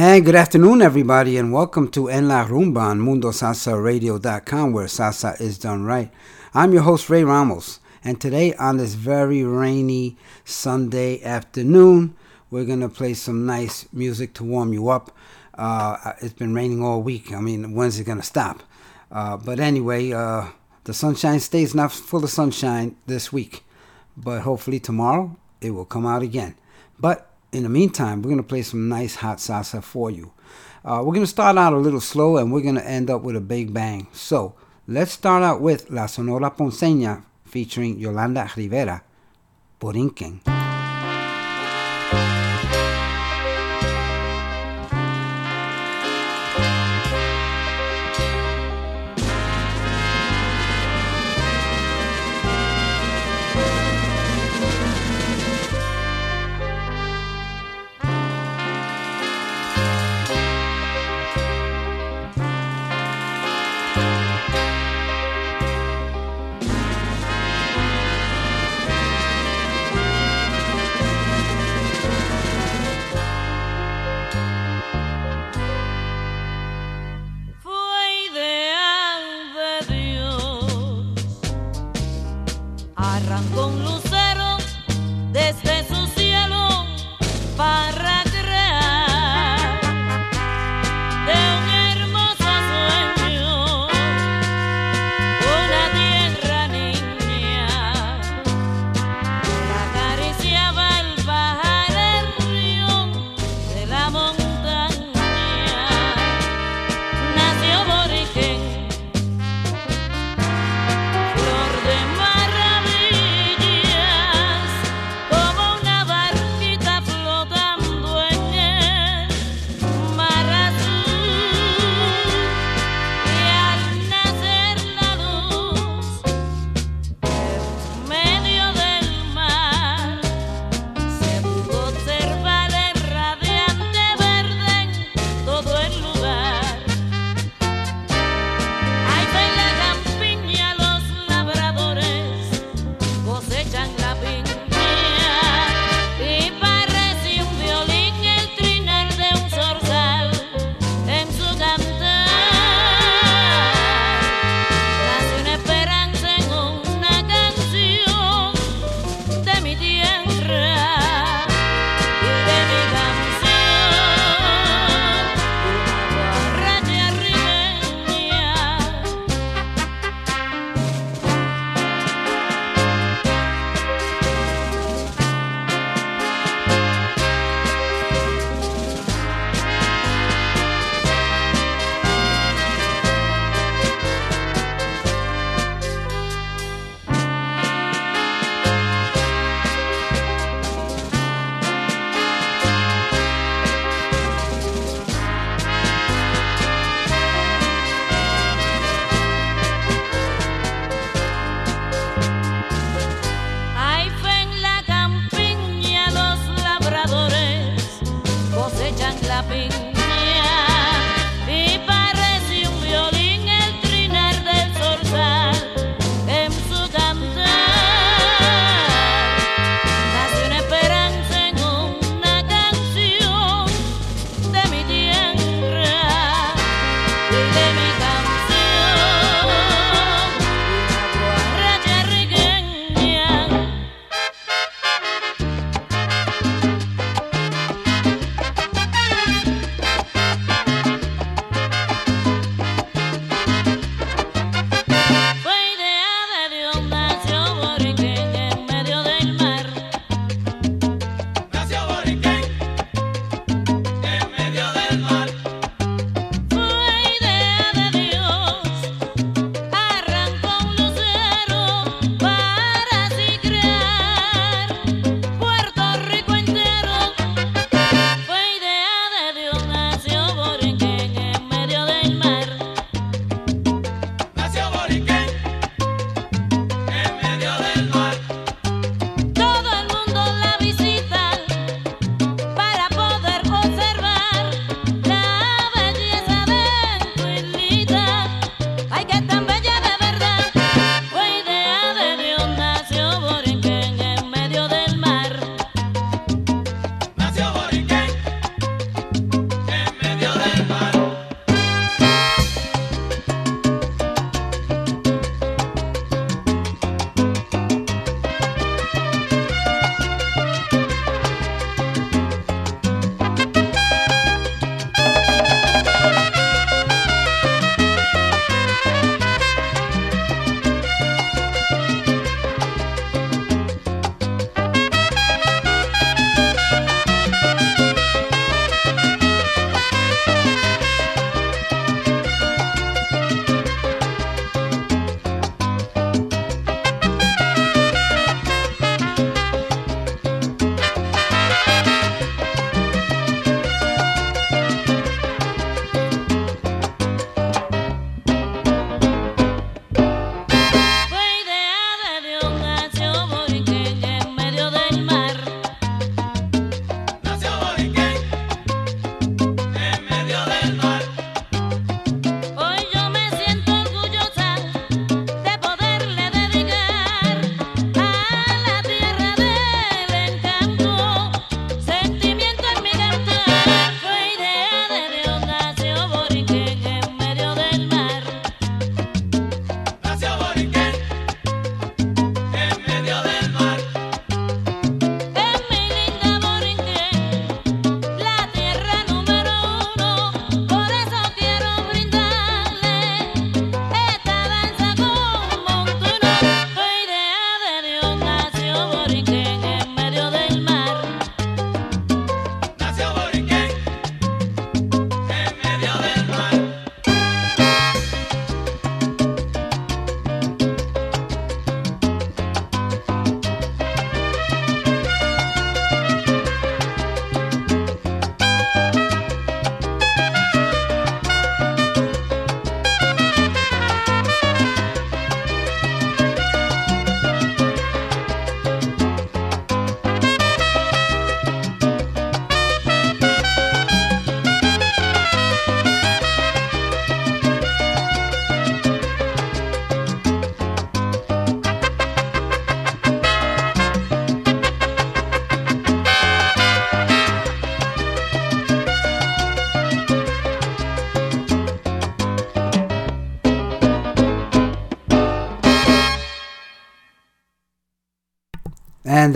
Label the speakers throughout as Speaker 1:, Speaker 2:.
Speaker 1: And good afternoon, everybody, and welcome to En La Rumba on MundoSalsaRadio.com, where salsa is done right. I'm your host, Ray Ramos, and today on this very rainy Sunday afternoon, we're going to play some nice music to warm you up. Uh, it's been raining all week. I mean, when's it going to stop? Uh, but anyway, uh, the sunshine stays not full of sunshine this week, but hopefully tomorrow it will come out again. But in the meantime, we're going to play some nice hot salsa for you. Uh, we're going to start out a little slow and we're going to end up with a big bang. So let's start out with La Sonora Ponceña featuring Yolanda Rivera, Borinquen.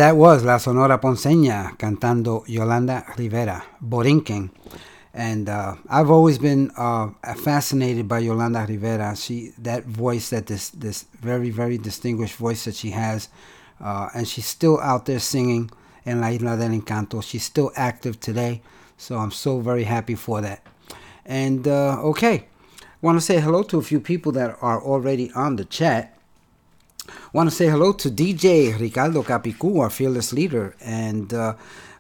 Speaker 1: That was La Sonora Ponceña cantando Yolanda Rivera, Borinquen. And uh, I've always been uh, fascinated by Yolanda Rivera. She that voice, that this this very very distinguished voice that she has, uh, and she's still out there singing in La Isla del Encanto. She's still active today, so I'm so very happy for that. And uh, okay, want to say hello to a few people that are already on the chat. Want to say hello to DJ Ricardo Capicu, our fearless leader, and uh,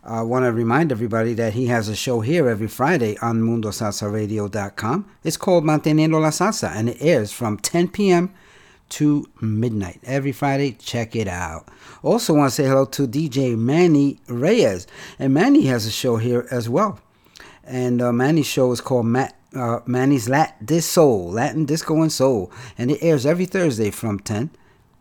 Speaker 1: I want to remind everybody that he has a show here every Friday on MundoSalsaRadio.com. It's called Manteniendo la Salsa, and it airs from 10 p.m. to midnight every Friday. Check it out. Also, want to say hello to DJ Manny Reyes, and Manny has a show here as well. And uh, Manny's show is called Matt, uh, Manny's Lat Dis Soul, Latin Disco and Soul, and it airs every Thursday from 10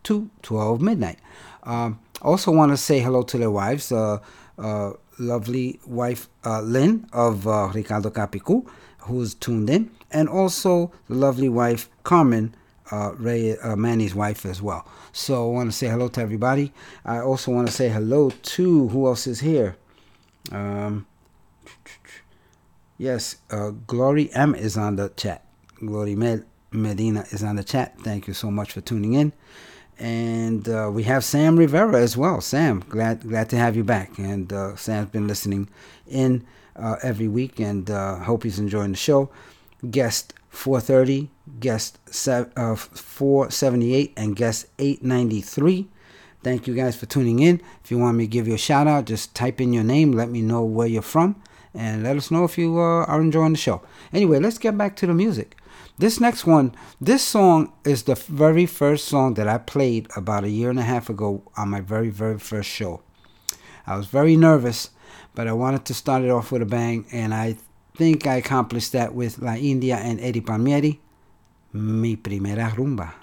Speaker 1: to 12 midnight. Um, also, want to say hello to their wives, uh, uh, lovely wife uh, Lynn of uh, Ricardo Capicu, who's tuned in, and also the lovely wife Carmen, uh, Ray uh, Manny's wife as well. So, I want to say hello to everybody. I also want to say hello to who else is here. Um, yes, Glory M is on the chat. Glory Med- Medina is on the chat. Thank you so much for tuning in and uh, we have Sam Rivera as well. Sam, glad glad to have you back. And uh, Sam's been listening in uh, every week, and uh, hope he's enjoying the show. Guest 430, guest uh, 478, and guest 893. Thank you guys for tuning in. If you want me to give you a shout out, just type in your name, let me know where you're from, and let us know if you uh, are enjoying the show. Anyway, let's get back to the music. This next one, this song is the very first song that I played about a year and a half ago on my very, very first show. I was very nervous, but I wanted to start it off with a bang, and I think I accomplished that with La India and Eddie Palmieri, Mi Primera Rumba.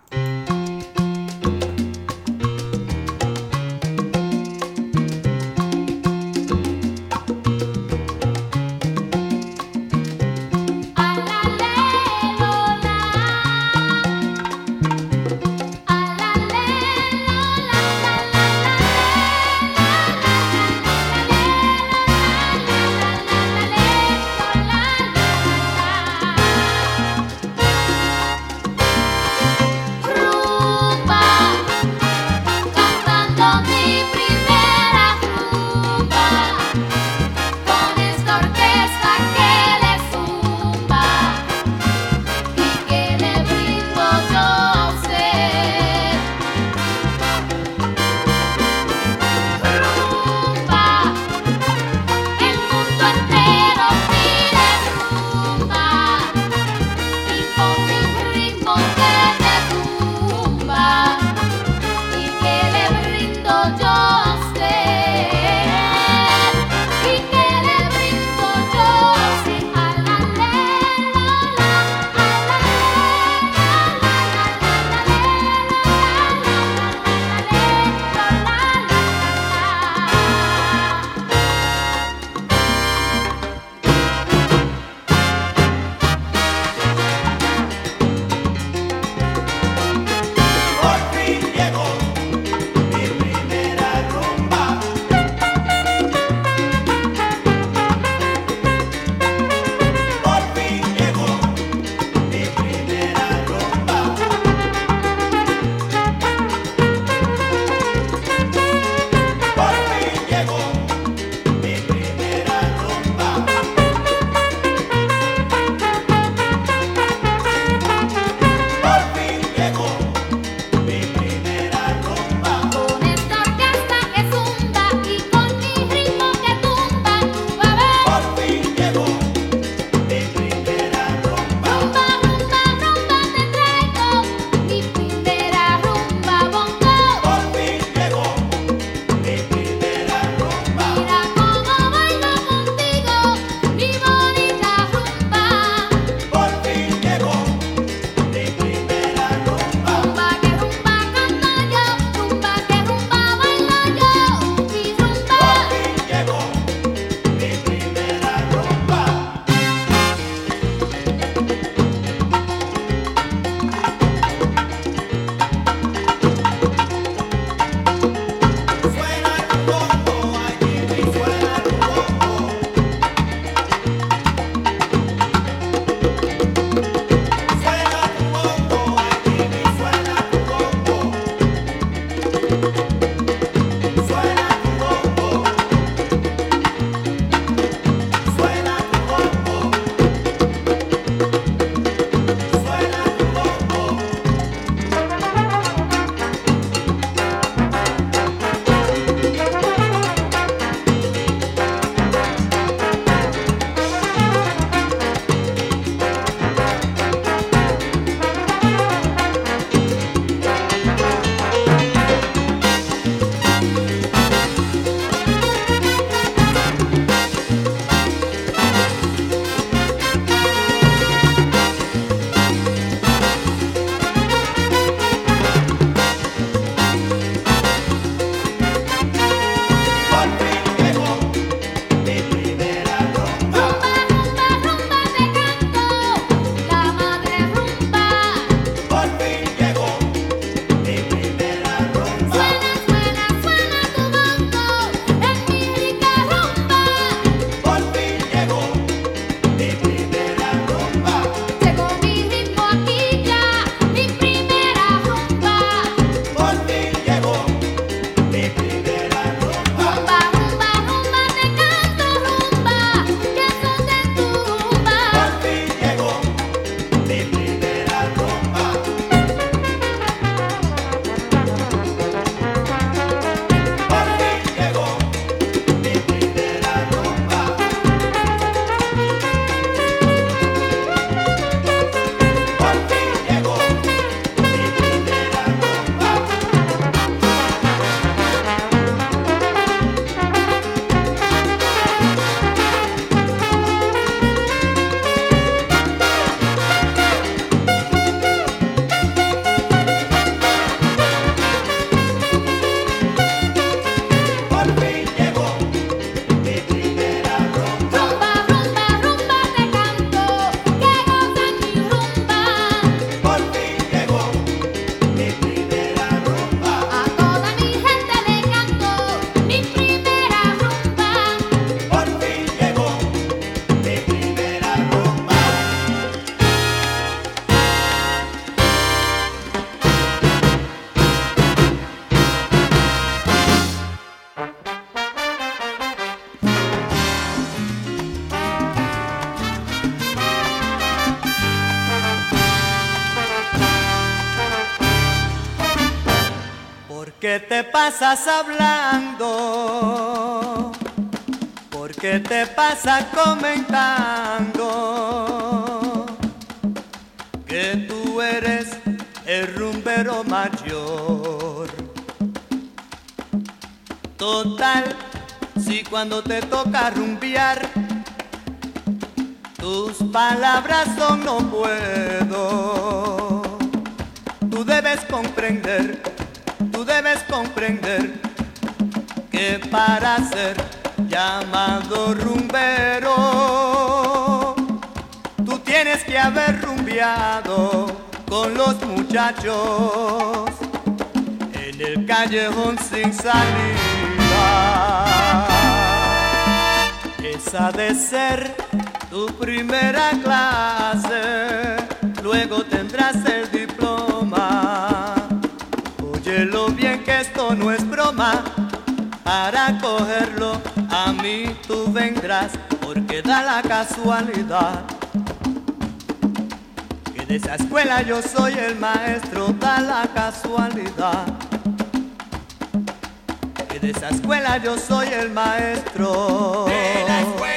Speaker 2: Pasas hablando? ¿Por qué te pasas comentando? Que tú eres el rumbero mayor. Total, si cuando te toca rumbear, tus palabras son no puedo. Que para ser llamado rumbero, tú tienes que haber rumbeado con los muchachos en el callejón sin salida. Esa de ser tu primera clase, da la casualidad. Que de esa escuela yo soy el maestro, da la casualidad. Que de esa escuela yo soy el maestro.
Speaker 3: De la escuela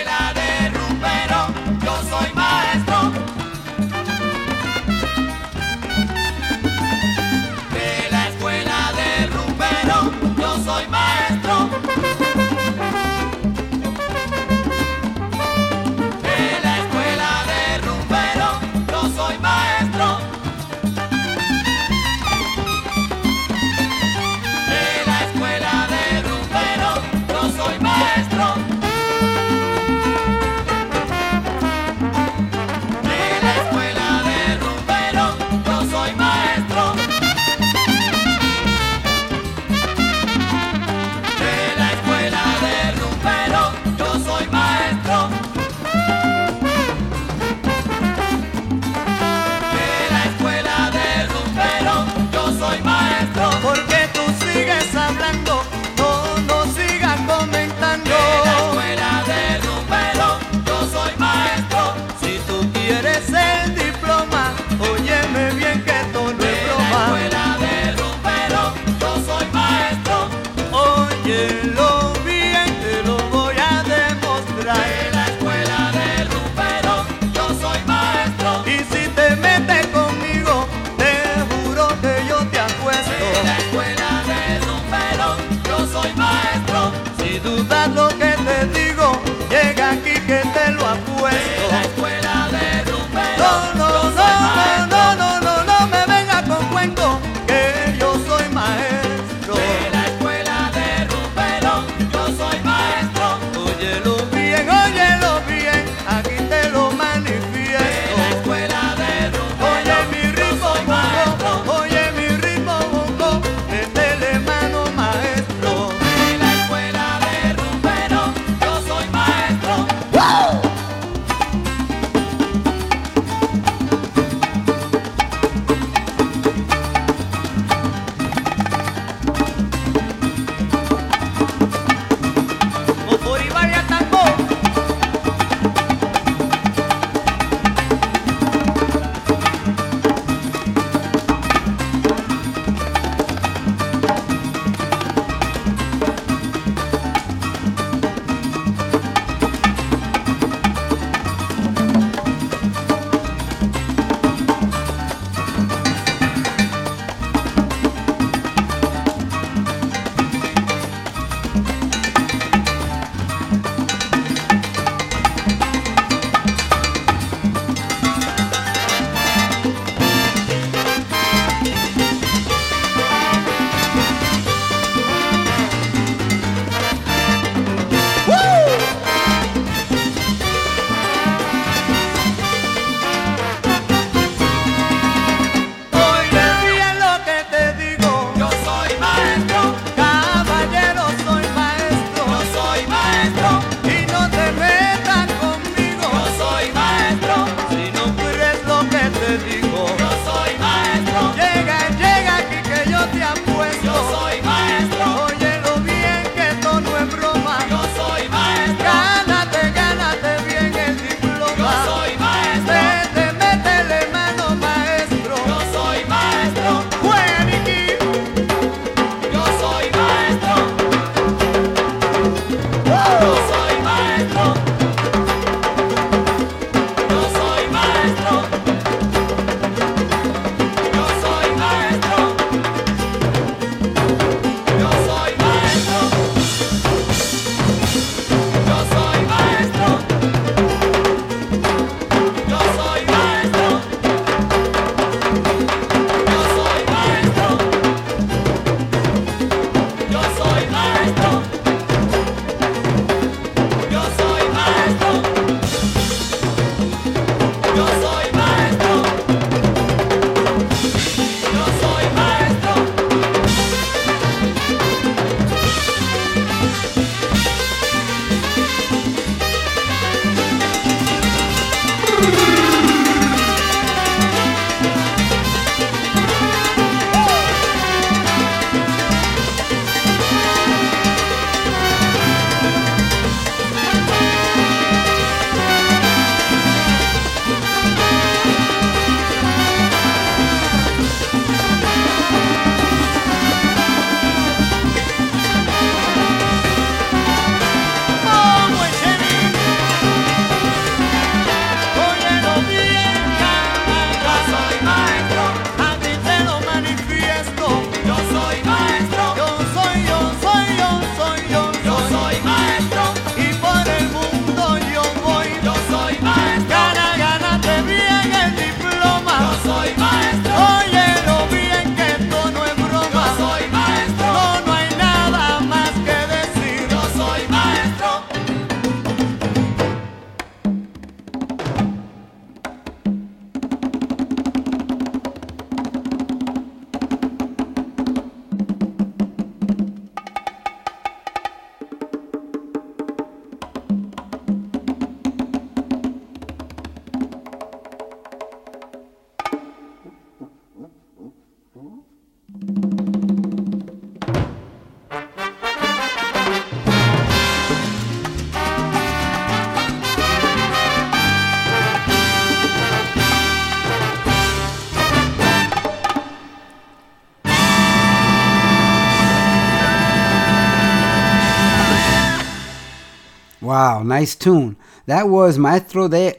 Speaker 1: nice tune. That was Maestro de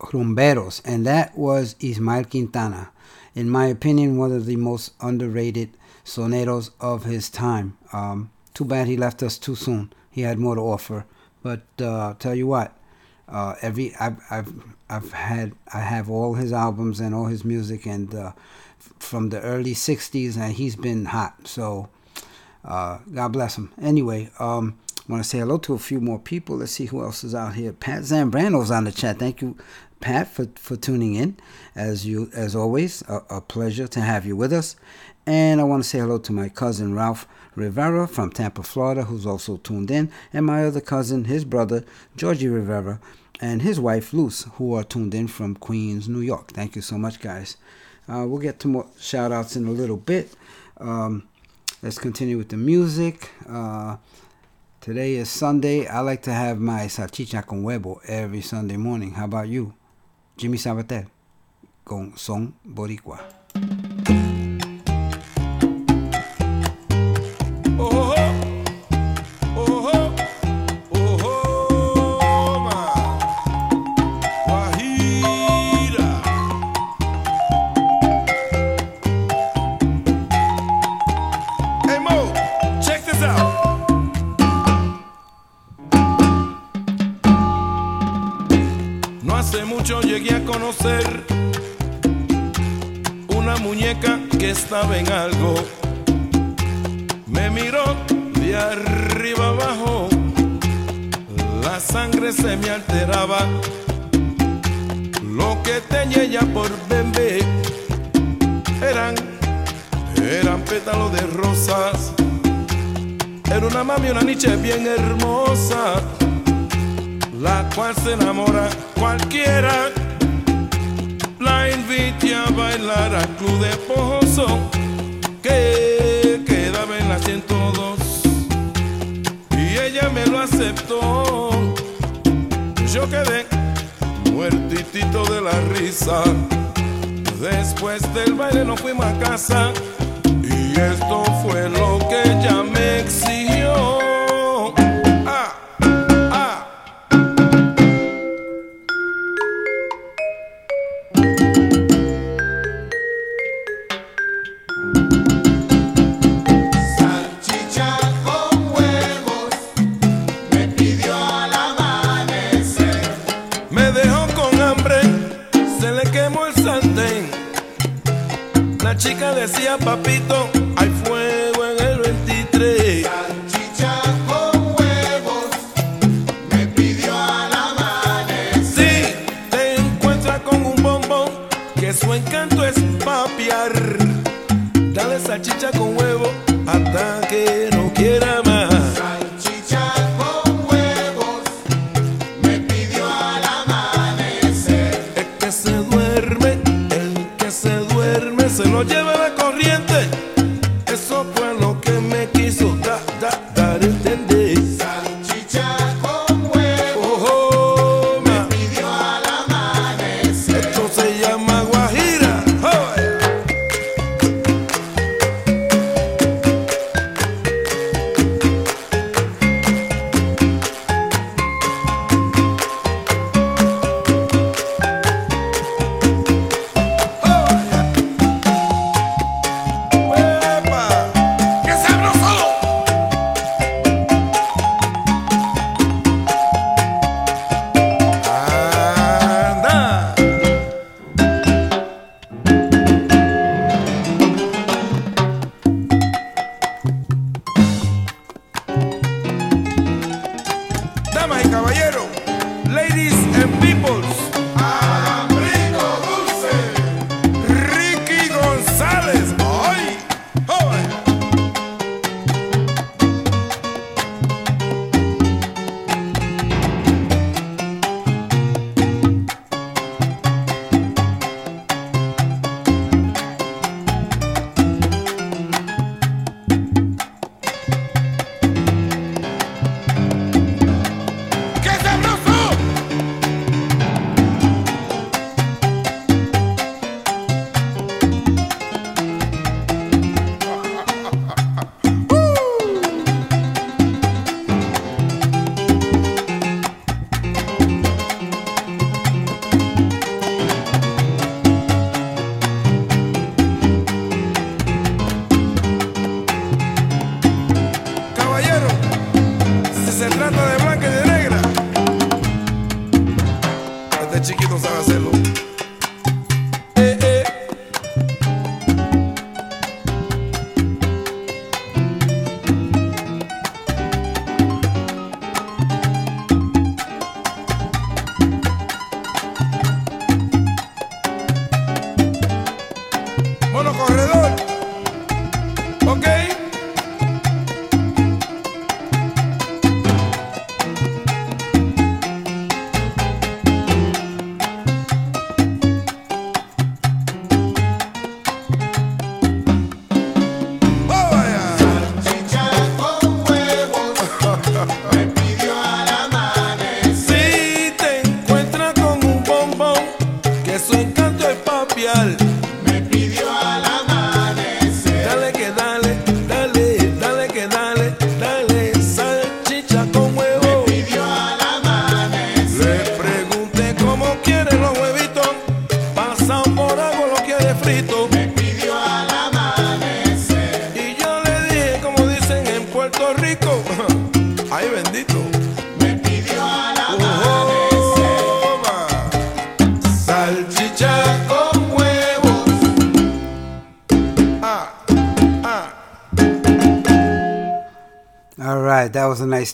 Speaker 1: Rumberos, and that was Ismael Quintana. In my opinion, one of the most underrated soneros of his time. Um, too bad he left us too soon. He had more to offer. But uh, tell you what, uh, every I've, I've I've had I have all his albums and all his music, and uh, from the early '60s, and he's been hot. So uh, God bless him. Anyway, um, want to say hello to a few more people. Let's see who else is out here. Pat Zambrano's on the chat. Thank you, Pat, for, for tuning in. As you as always, a, a pleasure to have you with us. And I want to say hello to my cousin Ralph Rivera from Tampa, Florida, who's also tuned in, and my other cousin, his brother Georgie Rivera, and his wife Luce, who are tuned in from Queens, New York. Thank you so much, guys. Uh, we'll get to more shout outs in a little bit. Um, let's continue with the music. Uh, today is Sunday. I like to have my salchicha con huevo every Sunday morning. How about you? Jimmy Sabater con Son Boricua.
Speaker 4: Estaba en algo. Me miró de arriba abajo, la sangre se me alteraba. Lo que tenía ella por bebé eran, eran pétalos de rosas. Era una mami, una niche bien hermosa la cual se enamora cualquiera. La invité a bailar al club de Pozo que quedaba en la 102 y ella me lo aceptó. Yo quedé muertitito de la risa. Después del baile nos fuimos a casa y esto fue lo que ella me exigió. Decía papito, hay fuego en el 23.
Speaker 5: Salchicha con huevos, me pidió al amanecer.
Speaker 4: Sí, te encuentras con un bombón, que su encanto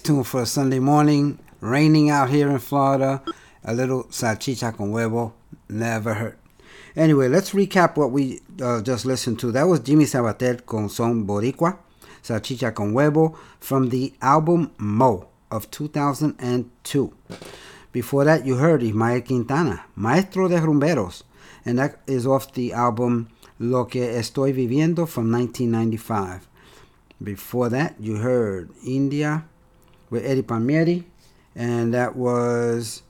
Speaker 1: that was a nice tune for a Sunday morning. Raining out here in Florida. A little salchicha con huevo never hurt. Anyway, let's recap what we uh, just listened to. That was Jimmy Sabater con Son Boricua, Salchicha con Huevo, from the album Mo of 2002. Before that, you heard Ismael Quintana, Maestro de Rumberos, and that is off the album Lo que estoy viviendo from 1995. Before that, you heard India with Eddie Palmieri, and that was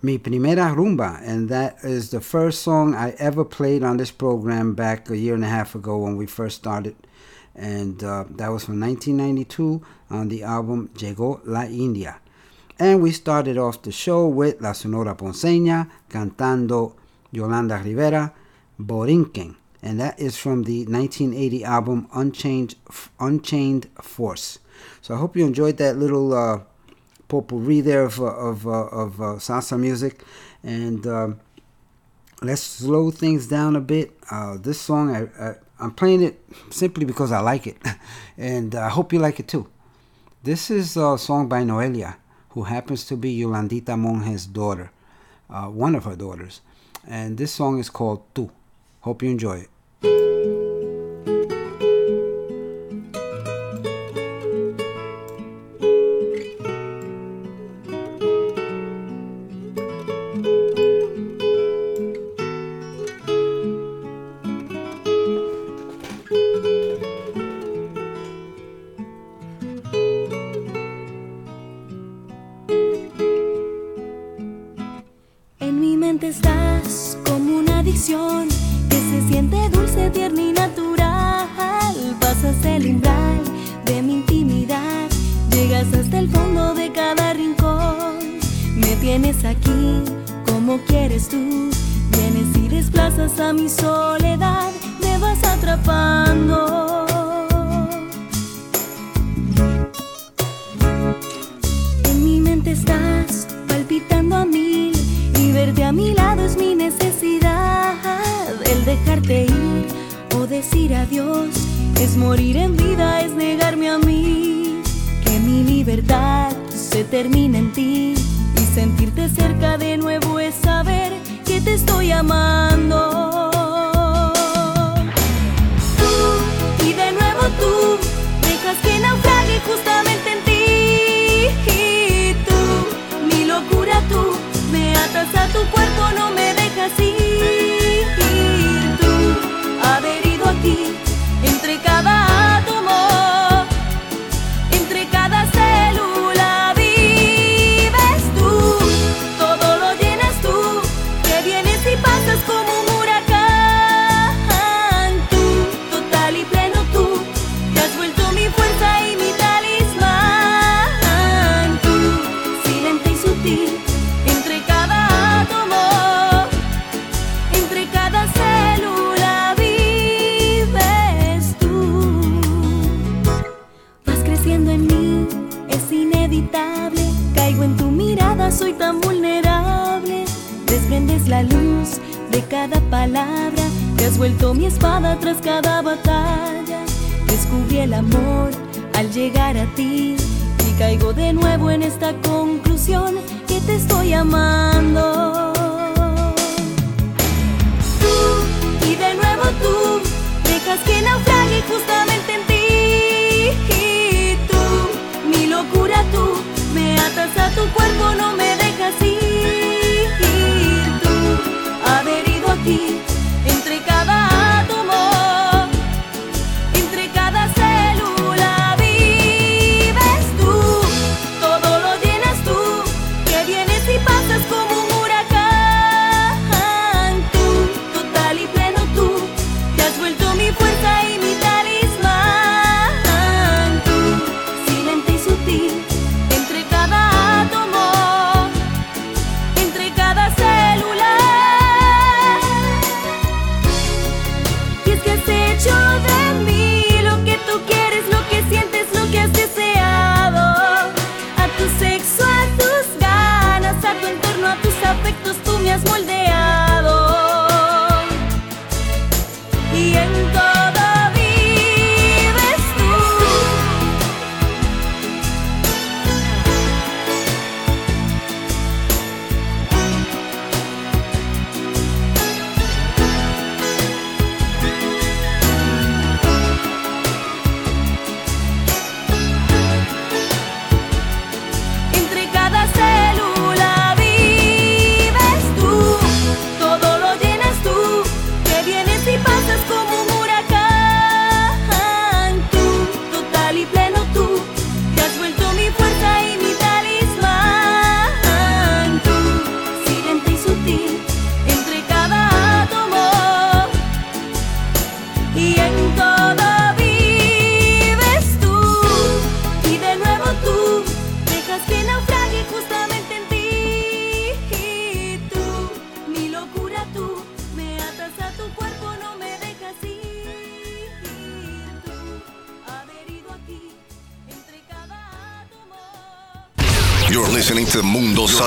Speaker 1: Mi Primera Rumba, and that is the first song I ever played on this program back a year and a half ago when we first started. And uh, that was from 1992 on the album Llegó la India. And we started off the show with La Sonora Ponceña cantando Yolanda Rivera, Borinquen. And that is from the 1980 album Unchained, Unchained Force. So I hope you enjoyed that little uh, potpourri there of, uh, of, uh, of uh, salsa music. And um, let's slow things down a bit. This song, I, I, I'm playing it simply because I like it. and I hope you like it too. This is a song by Noelia, who happens to be Yolandita Monge's daughter, uh, one of her daughters. And this song is called Tu. Hope you enjoy it.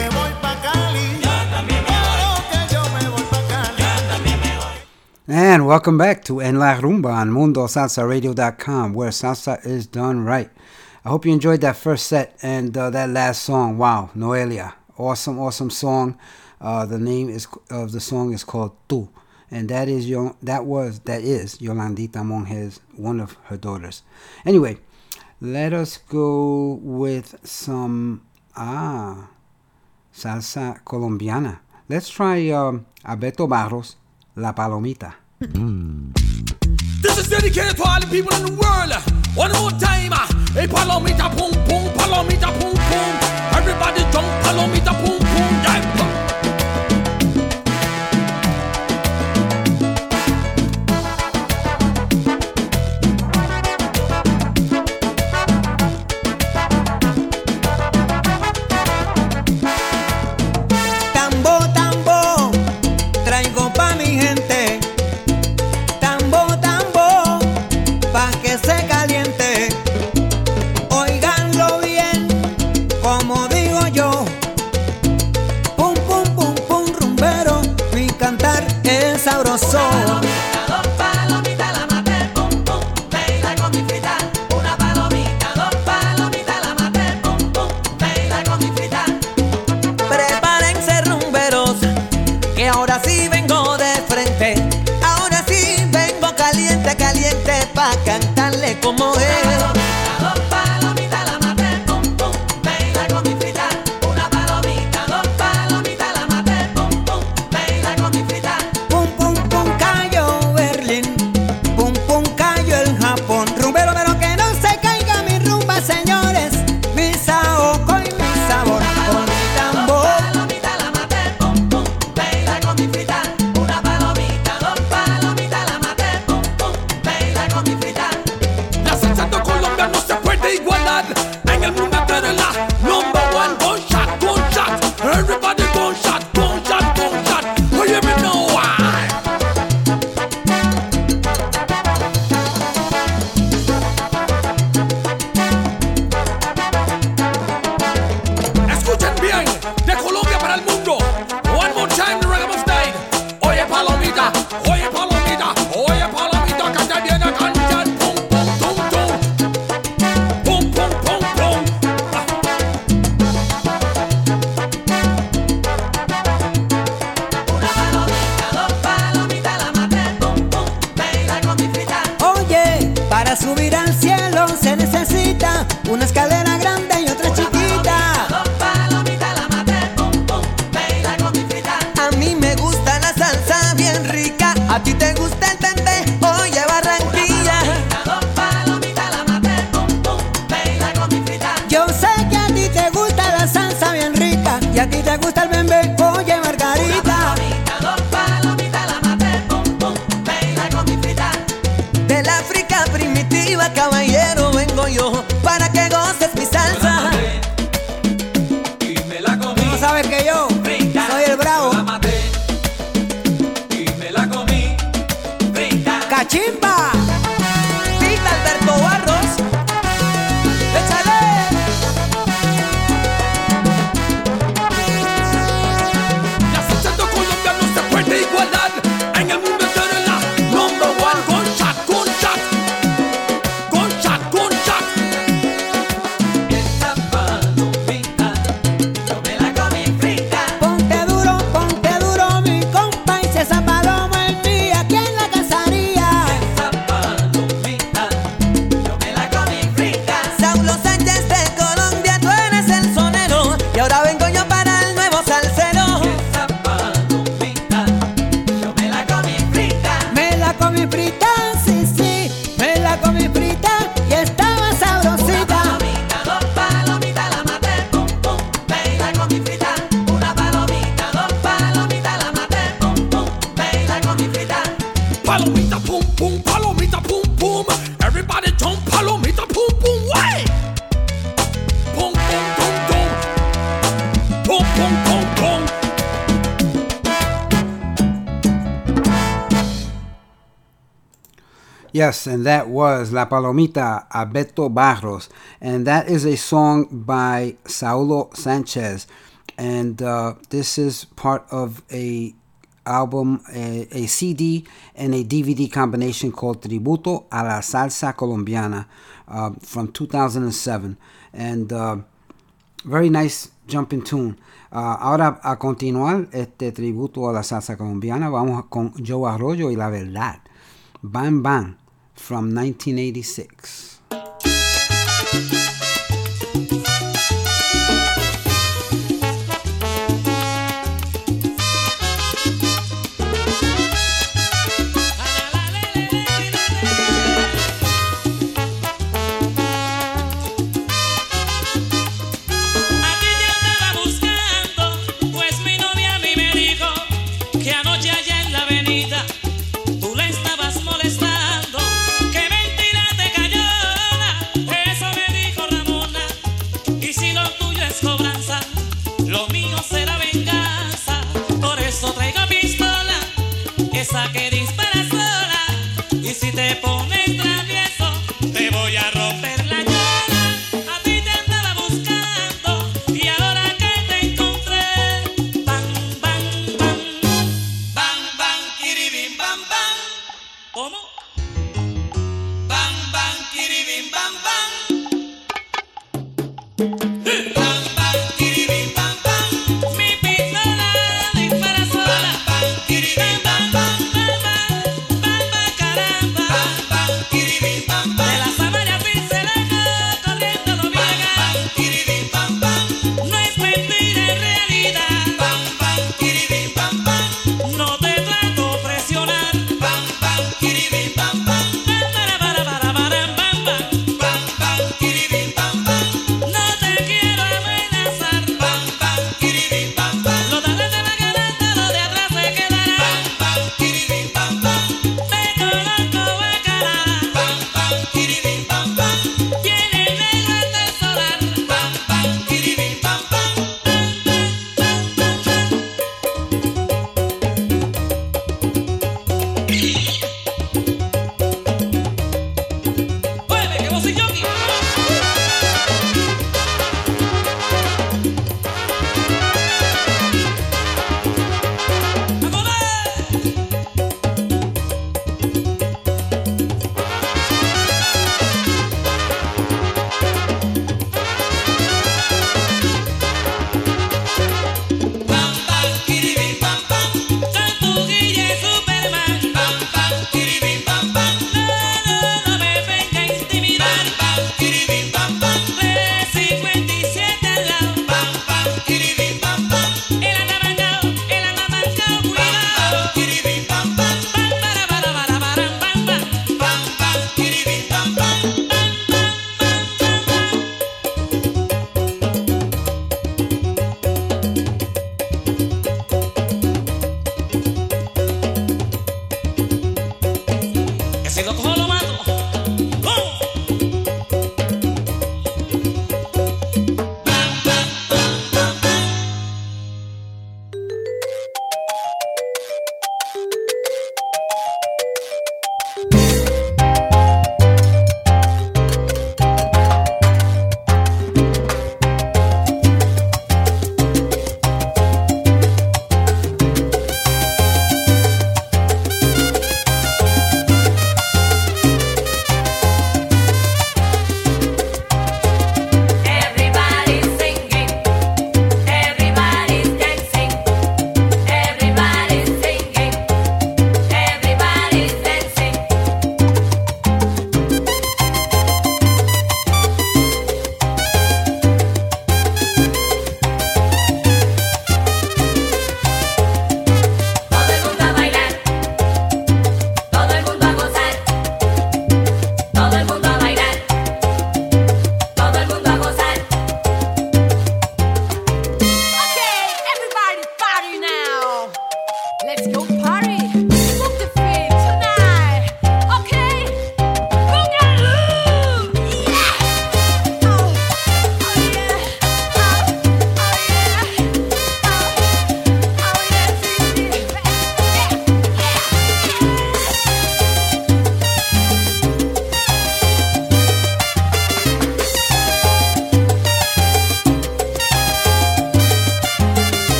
Speaker 5: voy pa'
Speaker 1: And welcome back to En La Rumba on MundoSalsaRadio.com, where salsa is done right. I hope you enjoyed that first set and uh, that last song. Wow, Noelia, awesome, awesome song. Uh, the name is of the song is called Tu, and that is your that was that is Yolandita Monge's, one of her daughters. Anyway, let us go with some ah salsa colombiana. Let's try um, Alberto Barros, La Palomita.
Speaker 6: This is dedicated to all the people in the world. One more time. ah. Hey, palomita, boom, boom, palomita, boom, boom. Everybody jump, palomita, boom, boom. Yeah.
Speaker 2: Como es.
Speaker 7: that was La Palomita a Beto Barros, and that is a song by Saulo Sanchez, and uh, this is part of a album, a, a, CD, and a DVD combination called Tributo a la Salsa Colombiana uh, from 2007, and uh, very nice jumping tune. Uh, ahora a continuar este tributo a la salsa colombiana vamos con Joe Arroyo y la verdad. Bam Bam from 1986.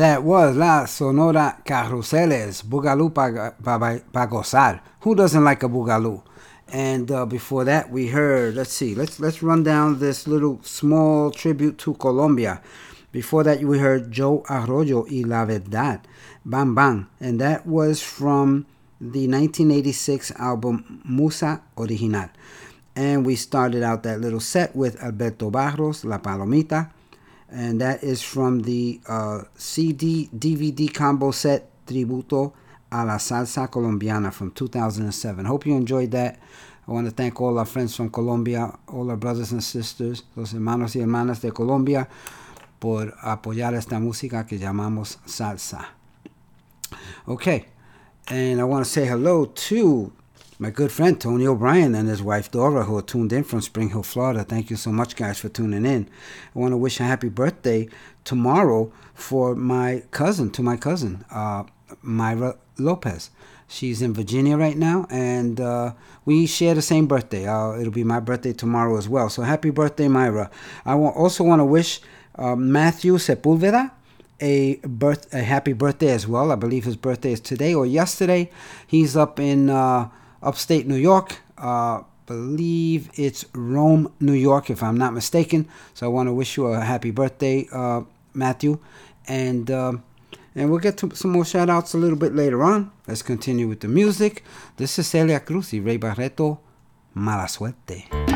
Speaker 1: That was La Sonora Carruseles, Bugalú pa, pa, pa gozar. Who doesn't like a Bugalú? And uh, before that, we heard. Let's see. Let's let's run down this little small tribute to Colombia. Before that, we heard Joe Arroyo y La Verdad, Bam Bam, and that was from the 1986 album Musa Original. And we started out that little set with Alberto Barros, La Palomita, and that is from the uh, CD DVD combo set Tributo a la Salsa Colombiana from 2007. Hope you enjoyed that. I want to thank all our friends from Colombia, all our brothers and sisters, los hermanos y hermanas de Colombia, por apoyar esta música que llamamos salsa. Okay, and I want to say hello to my good friend Tony O'Brien and his wife Dora, who are tuned in from Spring Hill, Florida. Thank you so much, guys, for tuning in. I want to wish a happy birthday tomorrow for my cousin, to my cousin, uh, Myra Lopez. She's in Virginia right now, and uh, we share the same birthday. Uh, it'll be my birthday tomorrow as well. So happy birthday, Myra! I also want to wish uh, Matthew Sepulveda a birth a happy birthday as well. I believe his birthday is today or yesterday. He's up in uh, upstate New York. Uh, believe it's Rome, New York, if I'm not mistaken. So I want to wish you a happy birthday, uh, Matthew, and. um and we'll get to some more shout outs a little bit later on. Let's continue with the music. This is Celia Cruz y Ray Barretto, Mala Suerte.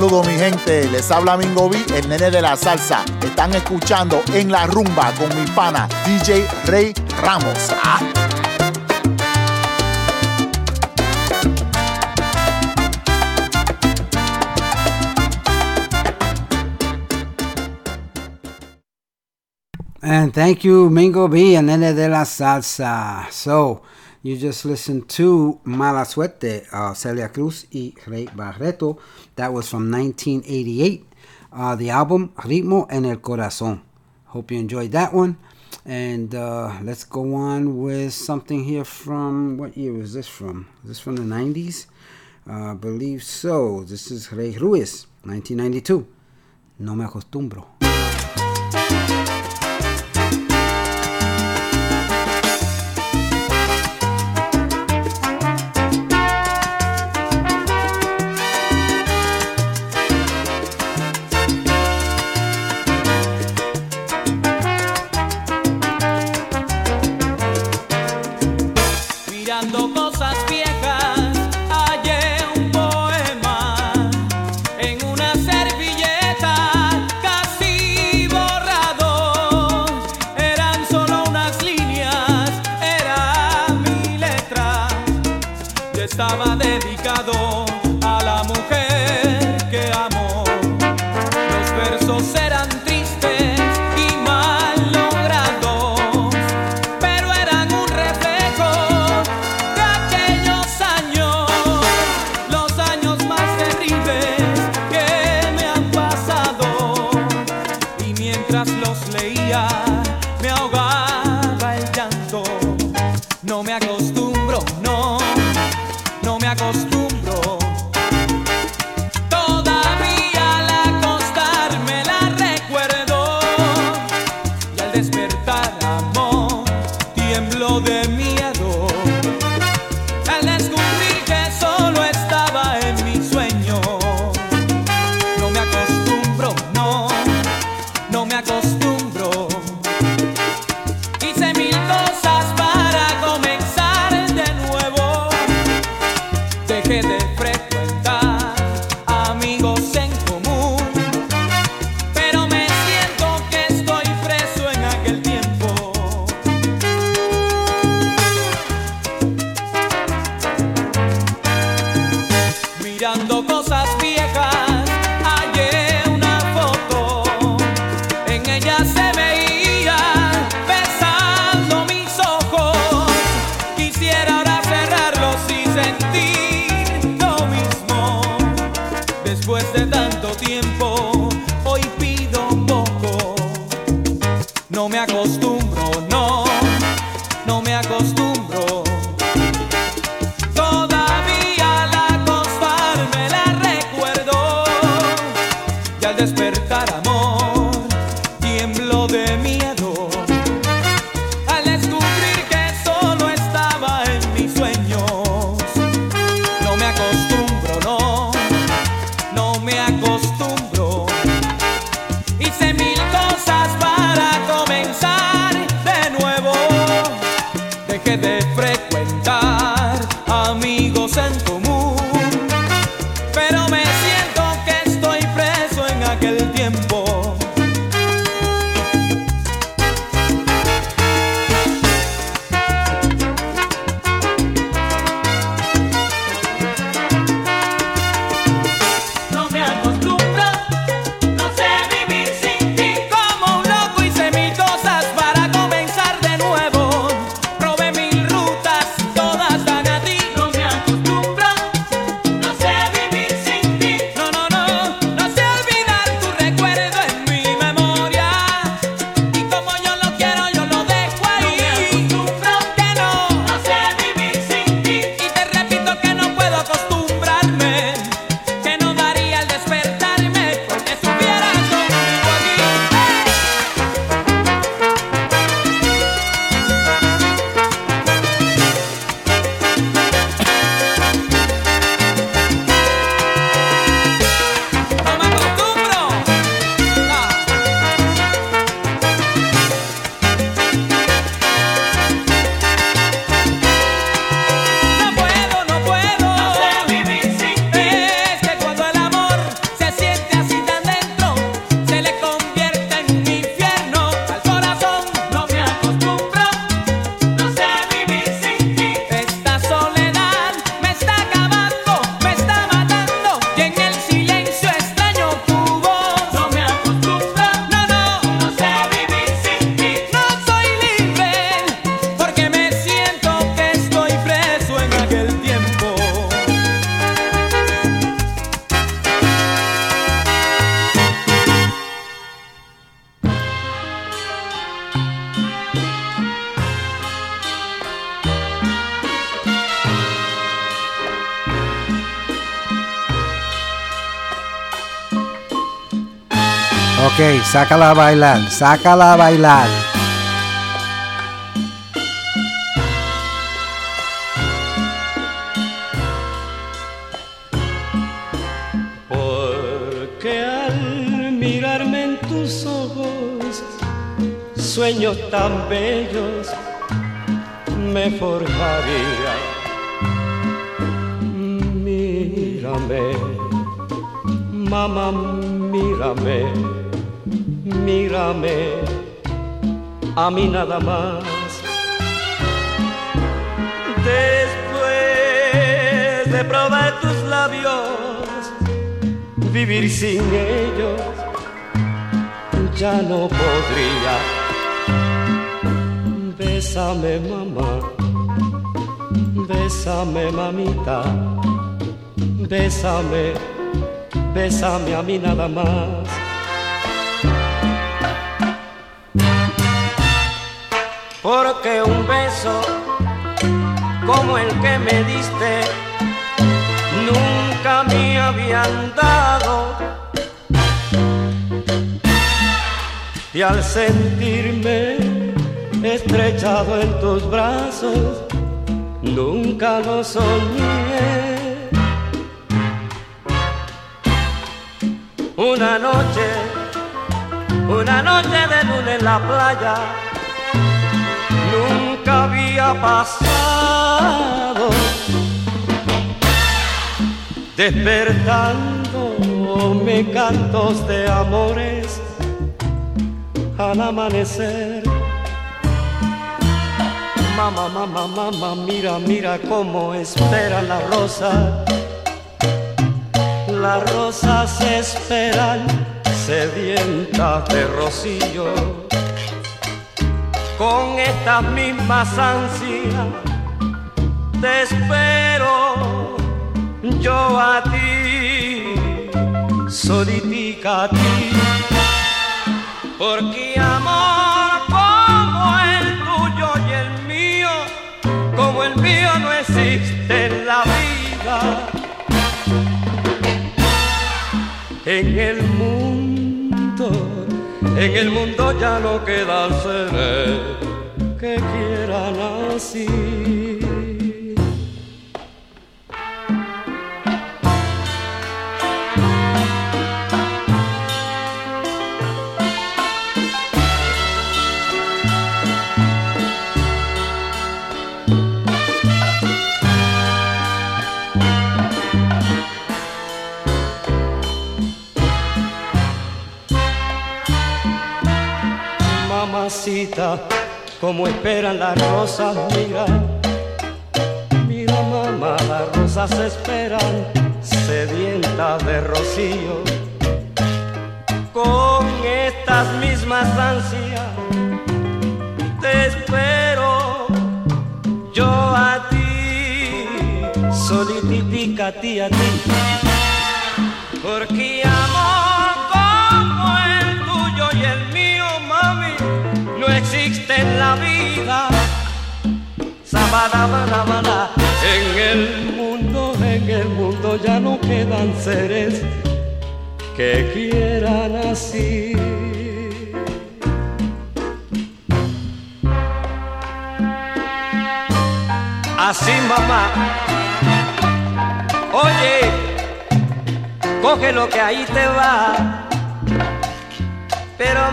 Speaker 8: Saludos mi gente, les habla Mingo B, el nene de la salsa. Están escuchando en la rumba con mi pana DJ Rey Ramos.
Speaker 9: And thank you, Mingo B, and Nene de la Salsa. So, you just listened to Mala Suerte, uh, Celia Cruz y Rey Barreto. That was from 1988. Uh, the album Ritmo en el Corazón. Hope you enjoyed that one. And uh, let's go on with something here from what year was this from? Is this from the 90s? Uh, I believe so. This is Rey Ruiz, 1992. No me acostumbro.
Speaker 1: Sácala a bailar, sácala a bailar.
Speaker 10: Porque al mirarme en tus ojos, sueños tan bellos me forjaría. A mí nada más. Después de probar tus labios, vivir sin ellos ya no podría. Bésame, mamá, bésame, mamita, bésame, bésame a mí nada más. Un beso como el que me diste nunca me habían dado. Y al sentirme estrechado en tus brazos, nunca lo soñé. Una noche, una noche de luna en la playa, había pasado despertándome cantos de amores al amanecer. Mamá, mamá, mamá, mira, mira cómo espera la rosa. Las rosas esperan sedientas de rocío. Con estas mismas ansias te espero yo a ti, solitica a ti, porque amor como el tuyo y el mío, como el mío no existe en la vida. En el mundo, en el mundo ya no quedan seres que quieran así. Como esperan las rosas, mira, mira mamá, las rosas esperan, sedientas de rocío, con estas mismas ansias, te espero yo a ti, solitica a ti, a ti, porque existe en la vida. Sabadabadabada. En el mundo, en el mundo ya no quedan seres que quieran así. Así mamá, oye, coge lo que ahí te va. Pero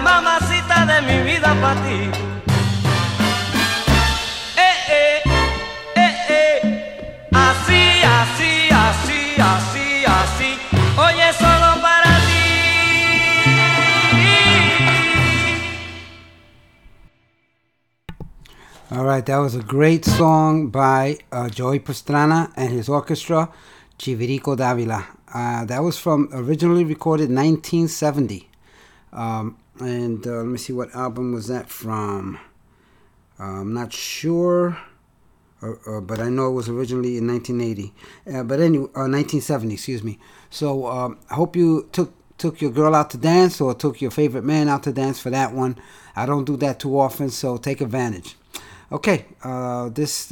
Speaker 10: de mi vida para ti. Eh, eh, eh, eh. Así, así, así, así, así. Oye, solo para ti.
Speaker 1: All right, that was a great song by uh, Joey Pastrana and his orchestra, Chivirico Davila. Uh, that was from originally recorded 1970. Um, and uh, let me see what album was that from. Uh, I'm not sure, uh, uh, but I know it was originally in 1980. Uh, but anyway, uh, 1970, excuse me. So um, I hope you took took your girl out to dance or took your favorite man out to dance for that one. I don't do that too often, so take advantage. Okay, this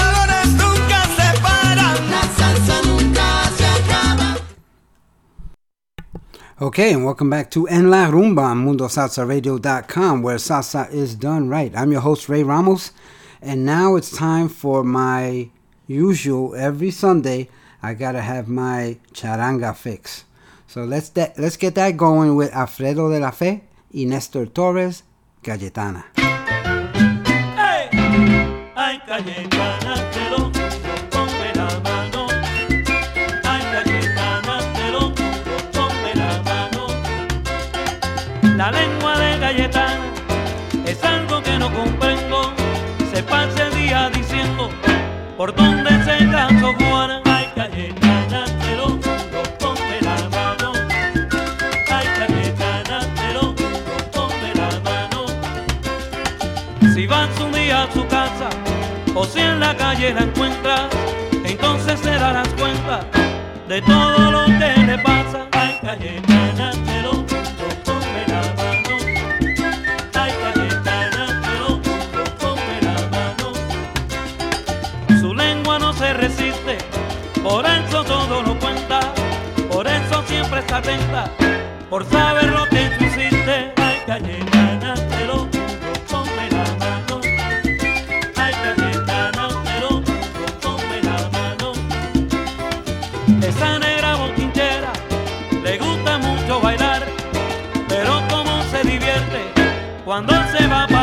Speaker 1: Okay, and welcome back to En La Rumba on MundoSalsaRadio.com, where salsa is done right. I'm your host, Ray Ramos, and now it's time for my usual every Sunday. I gotta have my charanga fix. So let's de- let's get that going with Alfredo de la Fe y Nestor Torres,
Speaker 11: Cayetana. Ay, Cayetana, por dónde se casó Juana. Ay, Cayetana, te lo la mano. Ay, Cayetana, te lo la mano. Si vas un día a su casa o si en la calle la encuentras, entonces te darás cuenta de todo lo que le pasa. Ay, Cayetana, atenta, por saber lo que tú hiciste. Ay, Cayetana, ponme la mano. Ay, Cayetana, te lo juro, ponme la mano. Esa negra bochinchera le gusta mucho bailar, pero cómo se divierte cuando se va para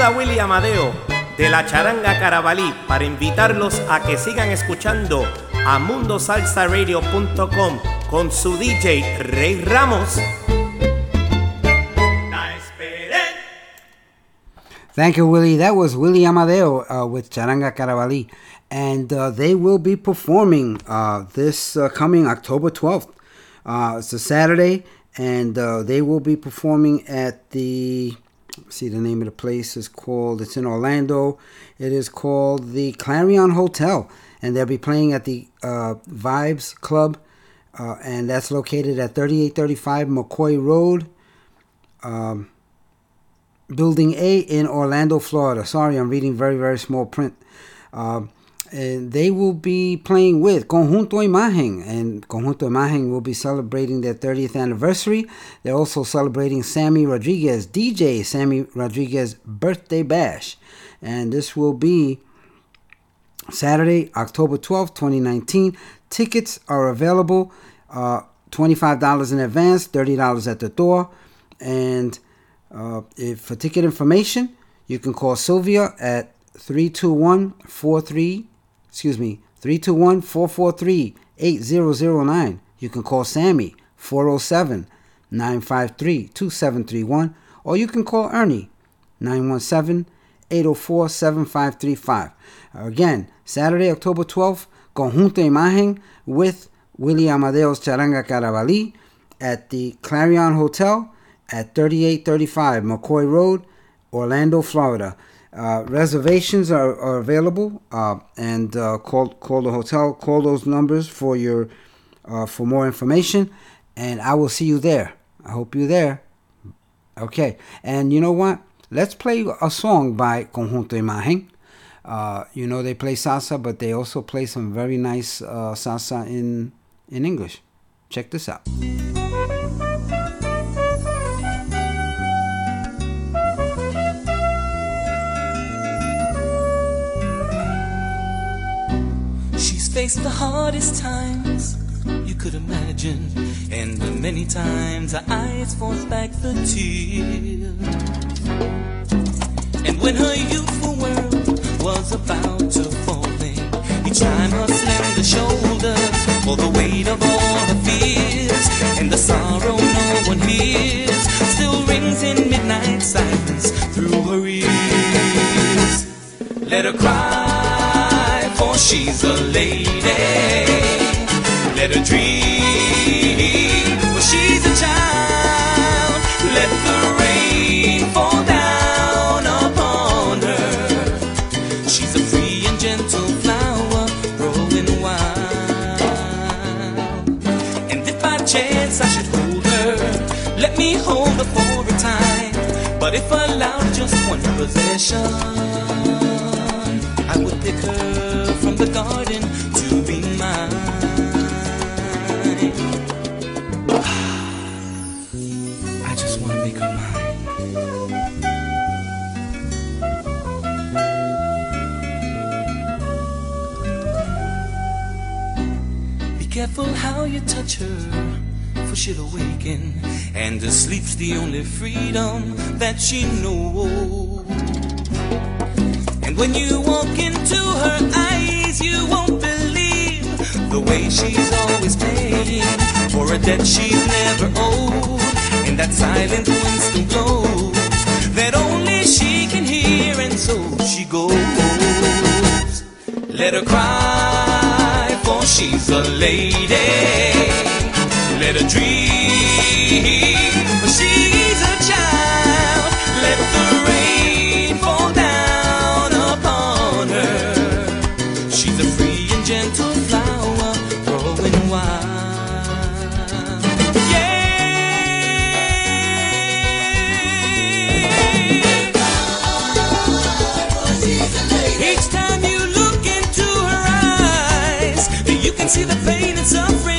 Speaker 12: saluda Willy Amadeo de la Charanga Carabalí para invitarlos a que sigan escuchando a mundosalsaradio.com con su DJ Rey Ramos.
Speaker 1: Thank you, Willie. That was Willie Amadeo uh, with Charanga Caravali. And uh, they will be performing uh, this uh, coming October 12th. Uh, it's a Saturday, and uh, they will be performing at the. See, the name of the place is called, it's in Orlando. It is called the Clarion Hotel. And they'll be playing at the uh, Vibes Club. Uh, and that's located at 3835 McCoy Road. Um, Building A in Orlando, Florida. Sorry, I'm reading very, very small print. Um, and they will be playing with Conjunto Imagen, and Conjunto Imagen will be celebrating their 30th anniversary. They're also celebrating Sammy Rodriguez, DJ Sammy Rodriguez birthday bash, and this will be Saturday, October 12th, 2019. Tickets are available uh, $25 in advance, $30 at the door. And uh, if for ticket information, you can call Sylvia at 321 43 excuse me 321 443 8009 you can call sammy 407 953 2731 or you can call ernie 917 804 7535 again saturday october 12th conjunto imagen with willie amadeo's charanga carabalí at the clarion hotel at 3835 mccoy road orlando florida uh, reservations are, are available, uh, and uh, call call the hotel. Call those numbers for your for more information, and I will see you there. I hope you're there. Okay, and you know what? Let's play a song by Conjunto Imagen. Uh, you know they play salsa, but they also play some very nice uh, salsa in in English. Check this out.
Speaker 13: Faced the hardest times you could imagine, and many times her eyes force back the tears. And when her youthful world was about to fall in, each time her slender shoulders for the weight of all her fears, and the sorrow no one hears still rings in midnight silence through her ears. Let her cry, she's a lady. Let her dream, for she's a child. Let the rain fall down upon her. She's a free and gentle flower growing wild. And if by chance I should hold her, let me hold her for a time. But if allowed just one possession, I would pick her the garden to be mine. I just want to make her mine. Be careful how you touch her, for she'll awaken, and the sleep's the only freedom that she knows. And when you walk into her eyes, you won't believe the way she's always paying for a debt she's never owed. And that silent Winston glows that only she can hear, and so she goes. Let her cry, for she's a lady. Let her dream, see the pain and suffering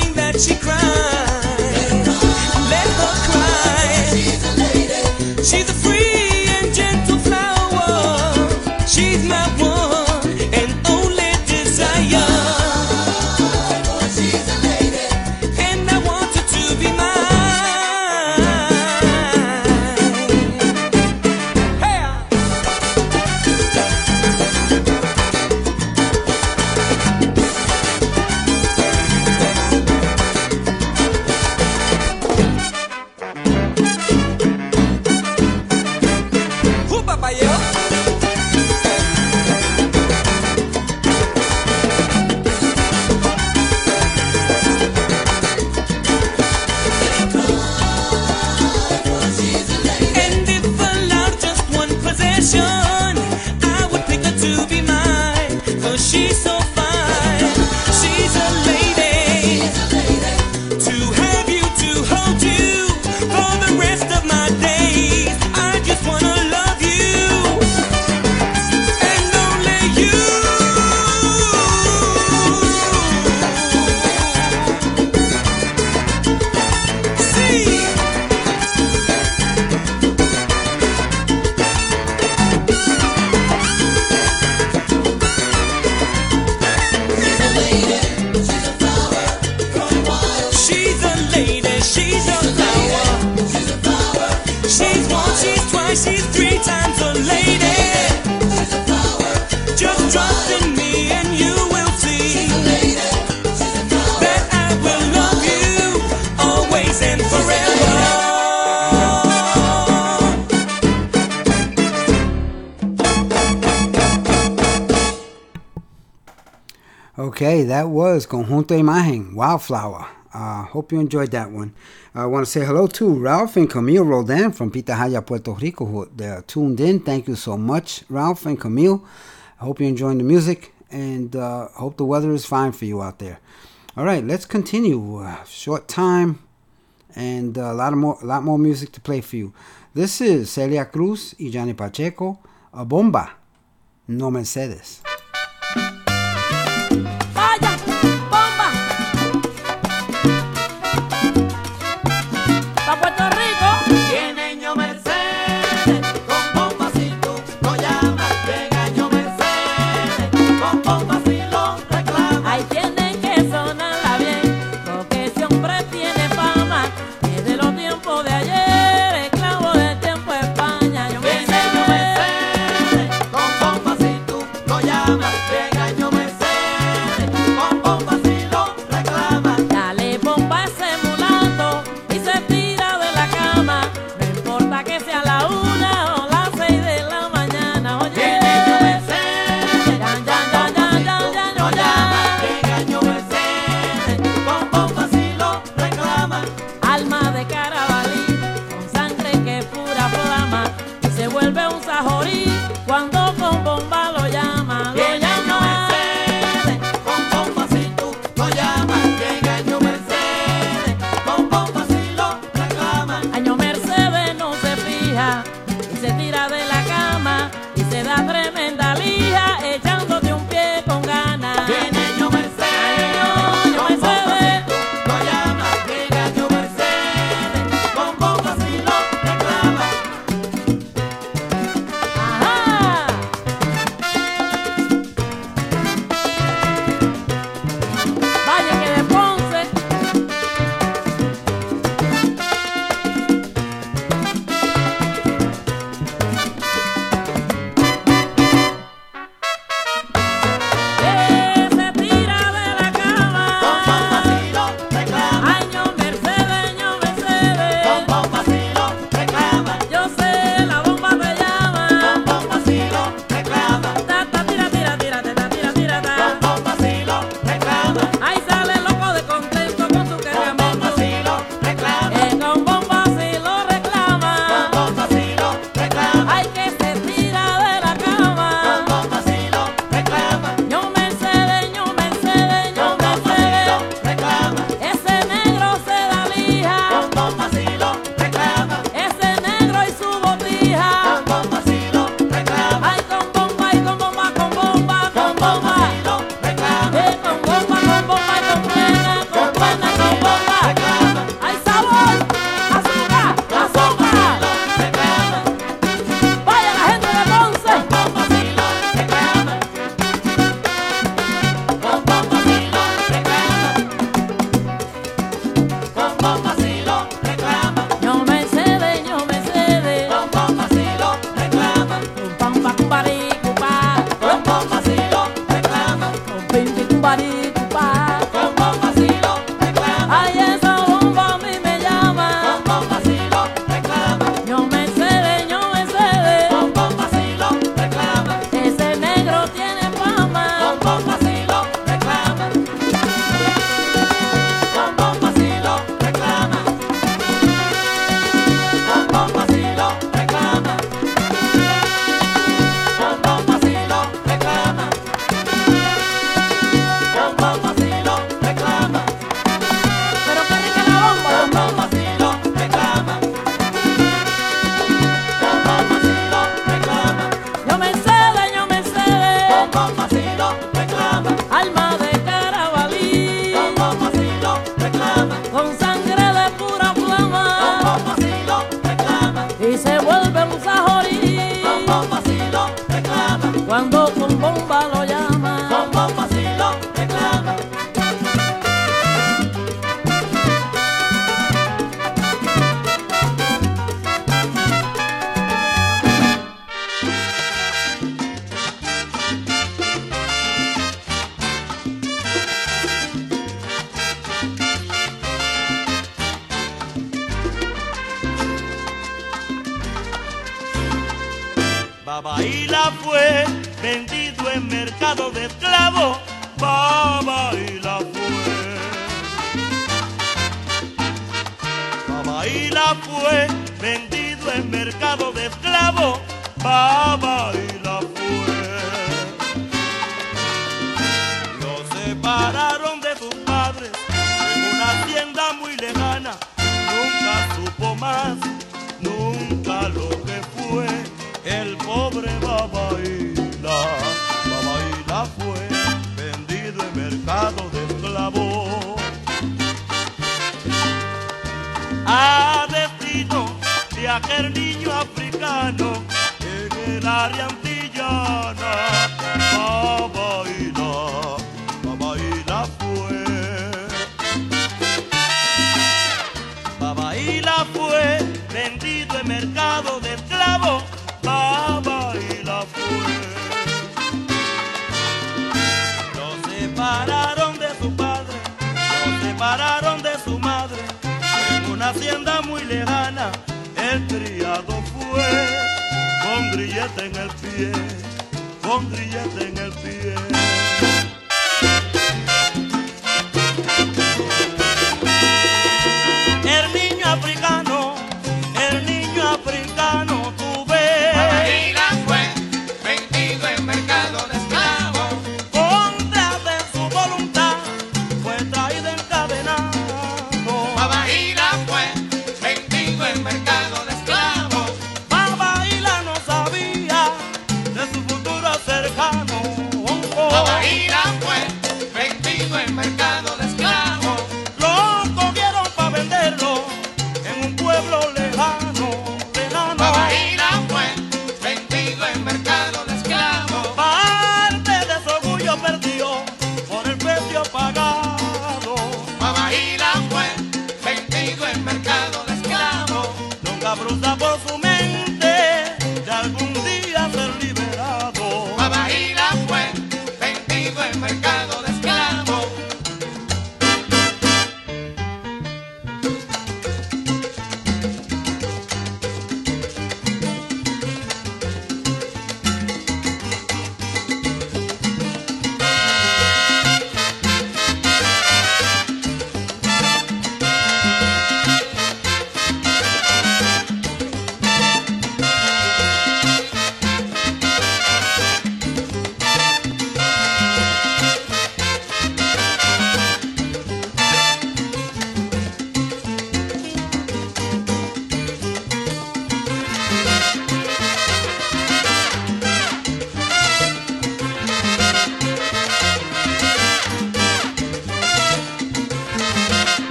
Speaker 13: that
Speaker 14: was Conjunto Imagen, Wildflower. Uh, hope you enjoyed that one. I want to say hello to Ralph and Camille Rodan from Pitahaya, Puerto Rico, who they're tuned in. Thank you so much, Ralph and Camille. I hope you're enjoying the music and uh, hope the weather is fine for you out there. All right, let's continue. Uh, short time and uh, a lot of more, a lot more music to play for you. This is Celia Cruz y Johnny Pacheco, a bomba, no Mercedes.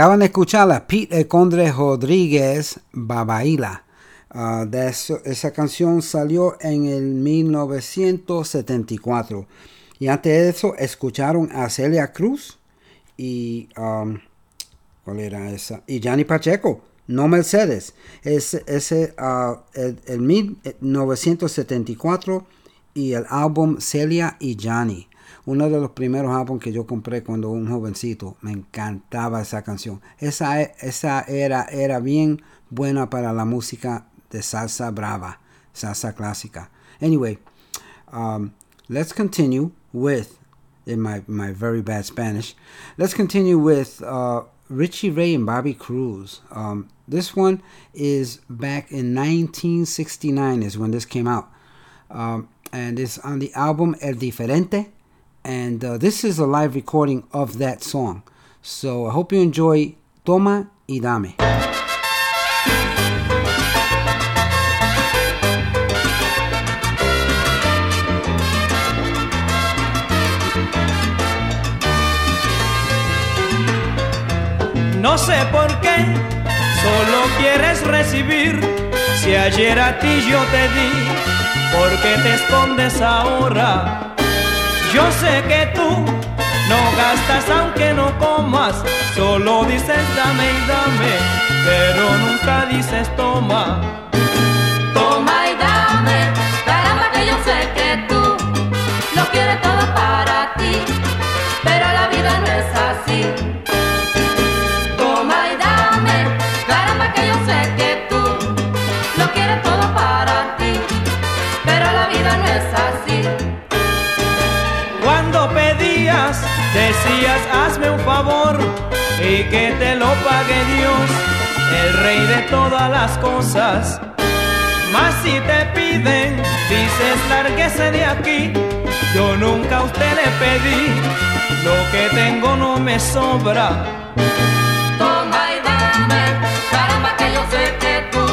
Speaker 1: Acaban de escuchar a Pete El Condre Rodríguez Babaila. Ah, de eso- esa canción salió en el 1974. Y antes de eso escucharon a Celia Cruz y um, ¿cuál era esa? Y Gianni Pacheco, no Mercedes. Ese, ese ah, el, el 1974 y el álbum Celia y Gianni. Uno de los primeros álbumes que yo compré cuando un jovencito. Me encantaba esa canción. Esa, e- esa era, era bien buena para la música de salsa brava, salsa clásica. Anyway, um, let's continue with in my, my very bad Spanish. Let's continue with uh, Richie Ray and Bobby Cruz. Um, this one is back in 1969 is when this came out. Um, and it's on the album El Diferente. And uh, this is a live recording of that song. So I hope you enjoy Toma y Dame.
Speaker 9: No sé por qué, solo quieres recibir. Si ayer a ti yo te di, ¿por qué te escondes ahora? Yo sé que tú no gastas aunque no comas, solo dices dame y dame, pero nunca dices toma. Hazme un favor y que te lo pague Dios, el rey de todas las cosas. Mas si te piden, dices lárguese de aquí. Yo nunca a usted le pedí, lo que tengo no me sobra.
Speaker 15: Toma y dame, caramba que yo sé que tú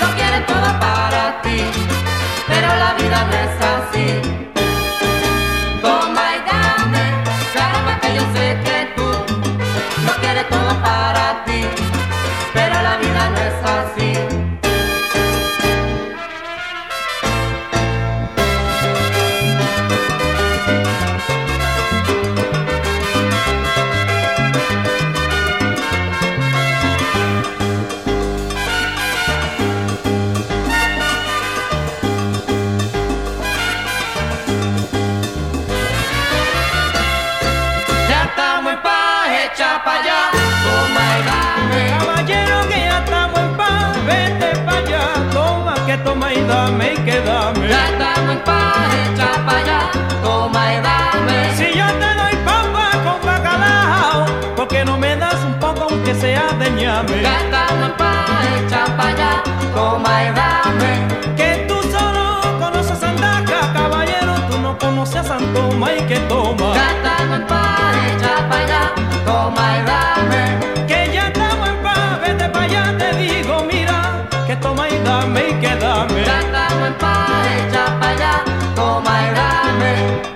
Speaker 15: lo quieres todo para ti, pero la vida no es así. Vida no es.
Speaker 9: Toma y dame y que dame.
Speaker 15: Ya estamos en paz, echa pa' allá, toma y dame.
Speaker 9: Si yo te doy papa con bacalao, ¿por qué no me das un poco aunque sea de ñame?
Speaker 15: Ya estamos en paz, echa pa' allá, toma y dame.
Speaker 9: Que tú solo conoces a Andaca, caballero, tú no conoces a Santoma y que toma.
Speaker 15: Ya estamos en paz, echa pa' allá, toma y dame.
Speaker 9: Que ya estamos en paz, vete pa' allá, te digo,
Speaker 15: Estamos en pa' allá, toma y dame.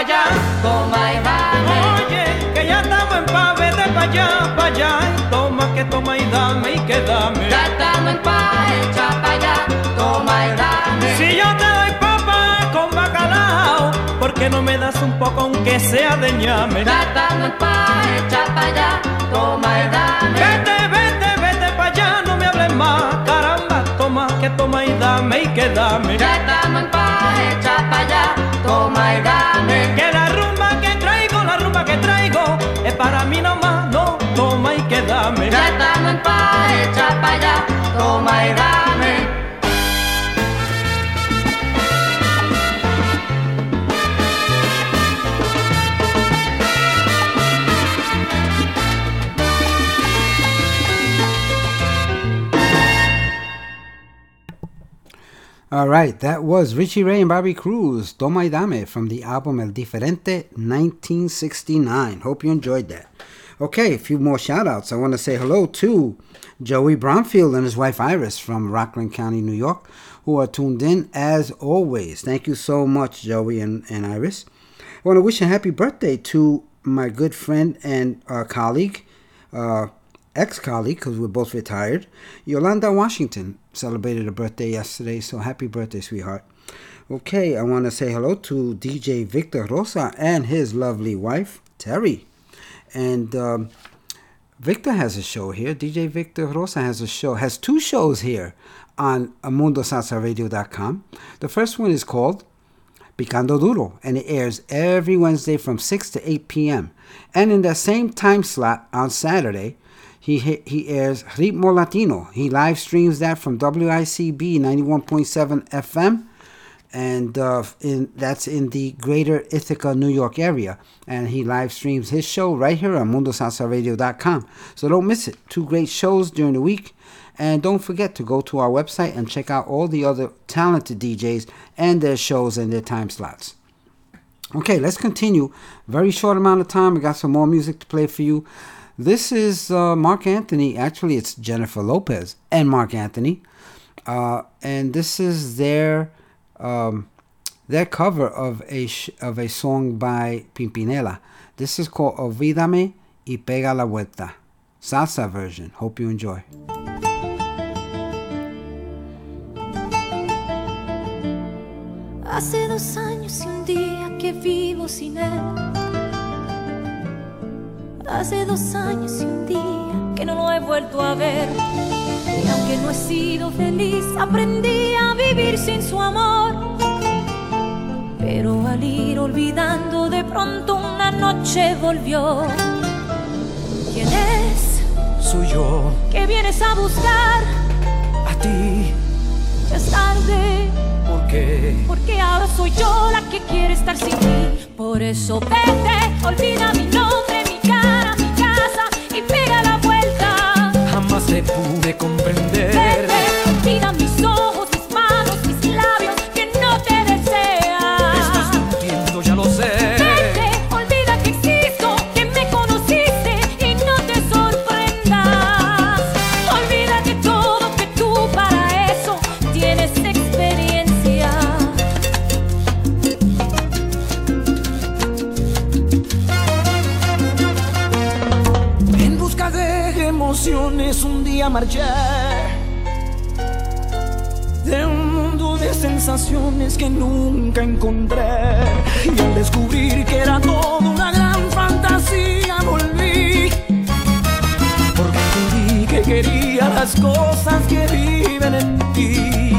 Speaker 9: Allá.
Speaker 15: Toma y dame.
Speaker 9: Oye, que ya estamos en paz, vete pa' allá, pa' allá. Y toma, que toma y dame y que dame.
Speaker 15: Ya estamos en paz, echa pa' allá, toma y dame.
Speaker 9: Si yo te doy papa con bacalao, ¿por no me das un poco aunque sea de ñame?
Speaker 15: Gata no es pa' echar pa' allá, toma y dame.
Speaker 9: Vete, que toma y dame y que dame.
Speaker 15: Gata no es pa' echar pa' allá, toma y dame.
Speaker 9: Que la rumba que traigo, la rumba que traigo, es para mí nomás, no, toma y que dame.
Speaker 15: Gata no es pa' echar pa' allá, toma y dame.
Speaker 1: All right, that was Richie Ray and Bobby Cruz, Toma y Dame, from the album El Diferente 1969. Hope you enjoyed that. Okay, a few more shout outs. I want to say hello to Joey Bromfield and his wife Iris from Rockland County, New York, who are tuned in as always. Thank you so much, Joey and, and Iris. I want to wish a happy birthday to my good friend and uh, colleague, uh, ex colleague, because we're both retired, Yolanda Washington. Celebrated a birthday yesterday, so happy birthday, sweetheart. Okay, I want to say hello to DJ Victor Rosa and his lovely wife, Terry. And um, Victor has a show here. DJ Victor Rosa has a show, has two shows here on mundosalsaradio.com. The first one is called Picando Duro, and it airs every Wednesday from 6 to 8 p.m. And in that same time slot on Saturday, he he airs Ritmo Latino. He live streams that from WICB 91.7 FM, and uh, in that's in the Greater Ithaca, New York area. And he live streams his show right here on MundoSalsaRadio.com. So don't miss it. Two great shows during the week. And don't forget to go to our website and check out all the other talented DJs and their shows and their time slots. Okay, let's continue. Very short amount of time. We got some more music to play for you. This is uh, Marc Anthony. Actually, it's Jennifer Lopez and Marc Anthony, uh, and this is their um, their cover of a sh- of a song by Pimpinela. This is called "Olvídame y pega la vuelta," salsa version. Hope you enjoy.
Speaker 16: Hace dos años y un día que vivo sin él. Hace dos años y un día que no lo he vuelto a ver. Y aunque no he sido feliz, aprendí a vivir sin su amor. Pero al ir olvidando, de pronto una noche volvió. ¿Quién es?
Speaker 9: Soy yo,
Speaker 16: que vienes a buscar?
Speaker 9: a ti,
Speaker 16: Ya es tarde,
Speaker 9: ¿por qué?
Speaker 16: porque ahora soy yo la que quiere estar sin ti. Por eso vete, olvida mi nombre,
Speaker 9: pude comprender.
Speaker 16: Vete, olvida mis ojos,
Speaker 9: marché de un mundo de sensaciones que nunca encontré. Y al descubrir que era todo una gran fantasía volví. Porque entendí que quería las cosas que viven en ti.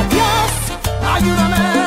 Speaker 16: Adiós,
Speaker 9: Ayúdame,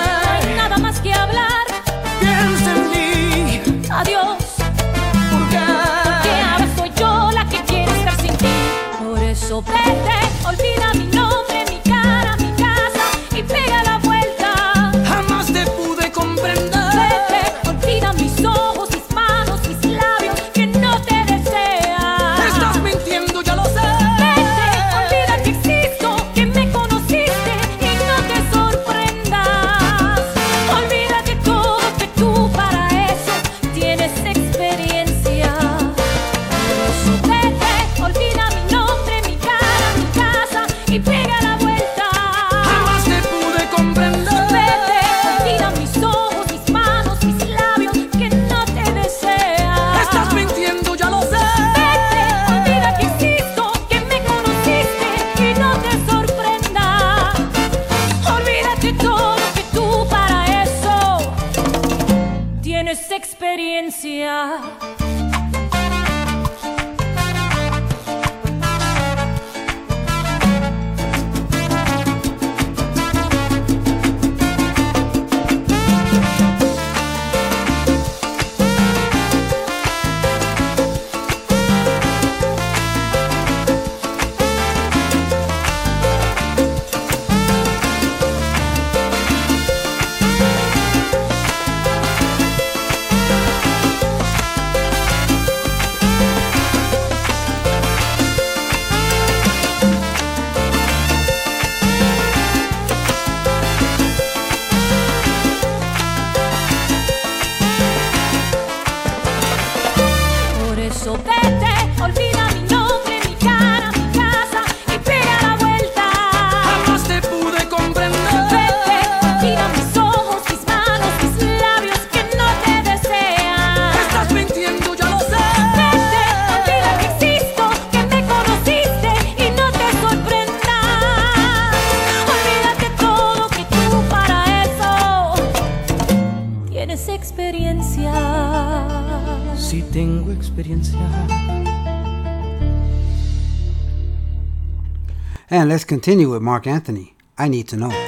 Speaker 1: continue with Marc Anthony. I need to know.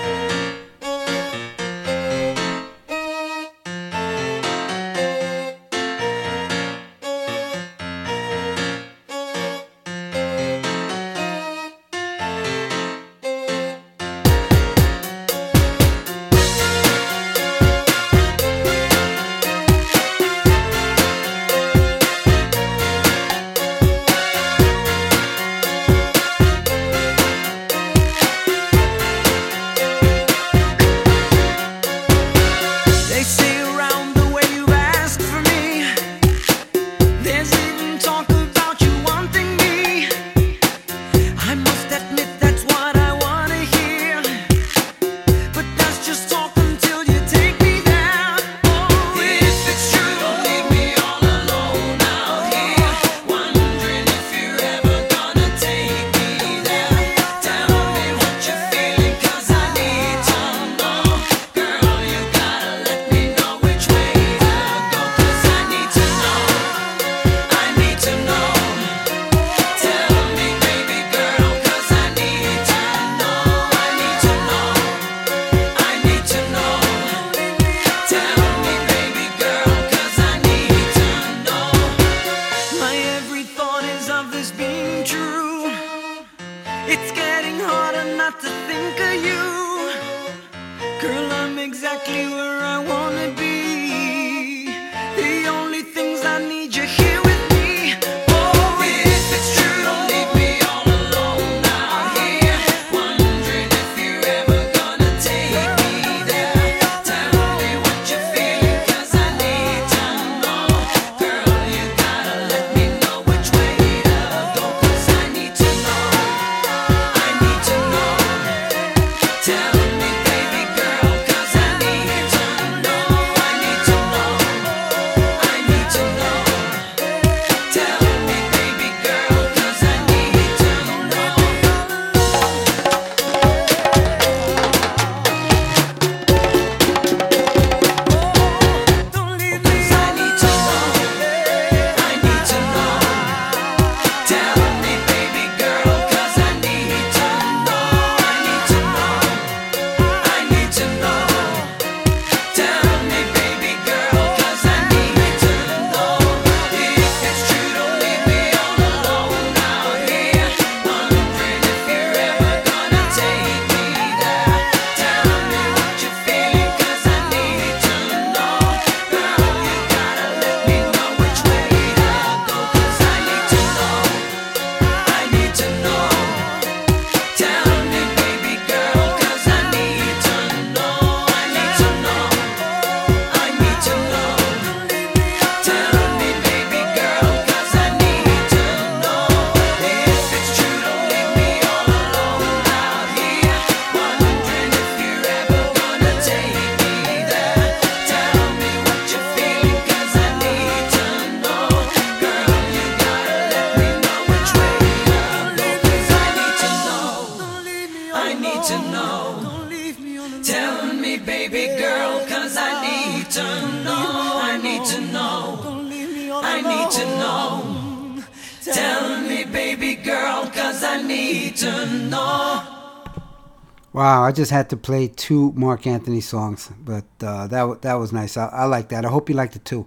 Speaker 16: Just had to play two Marc Anthony songs, but uh, that that was nice. I, I like that. I hope you liked it too.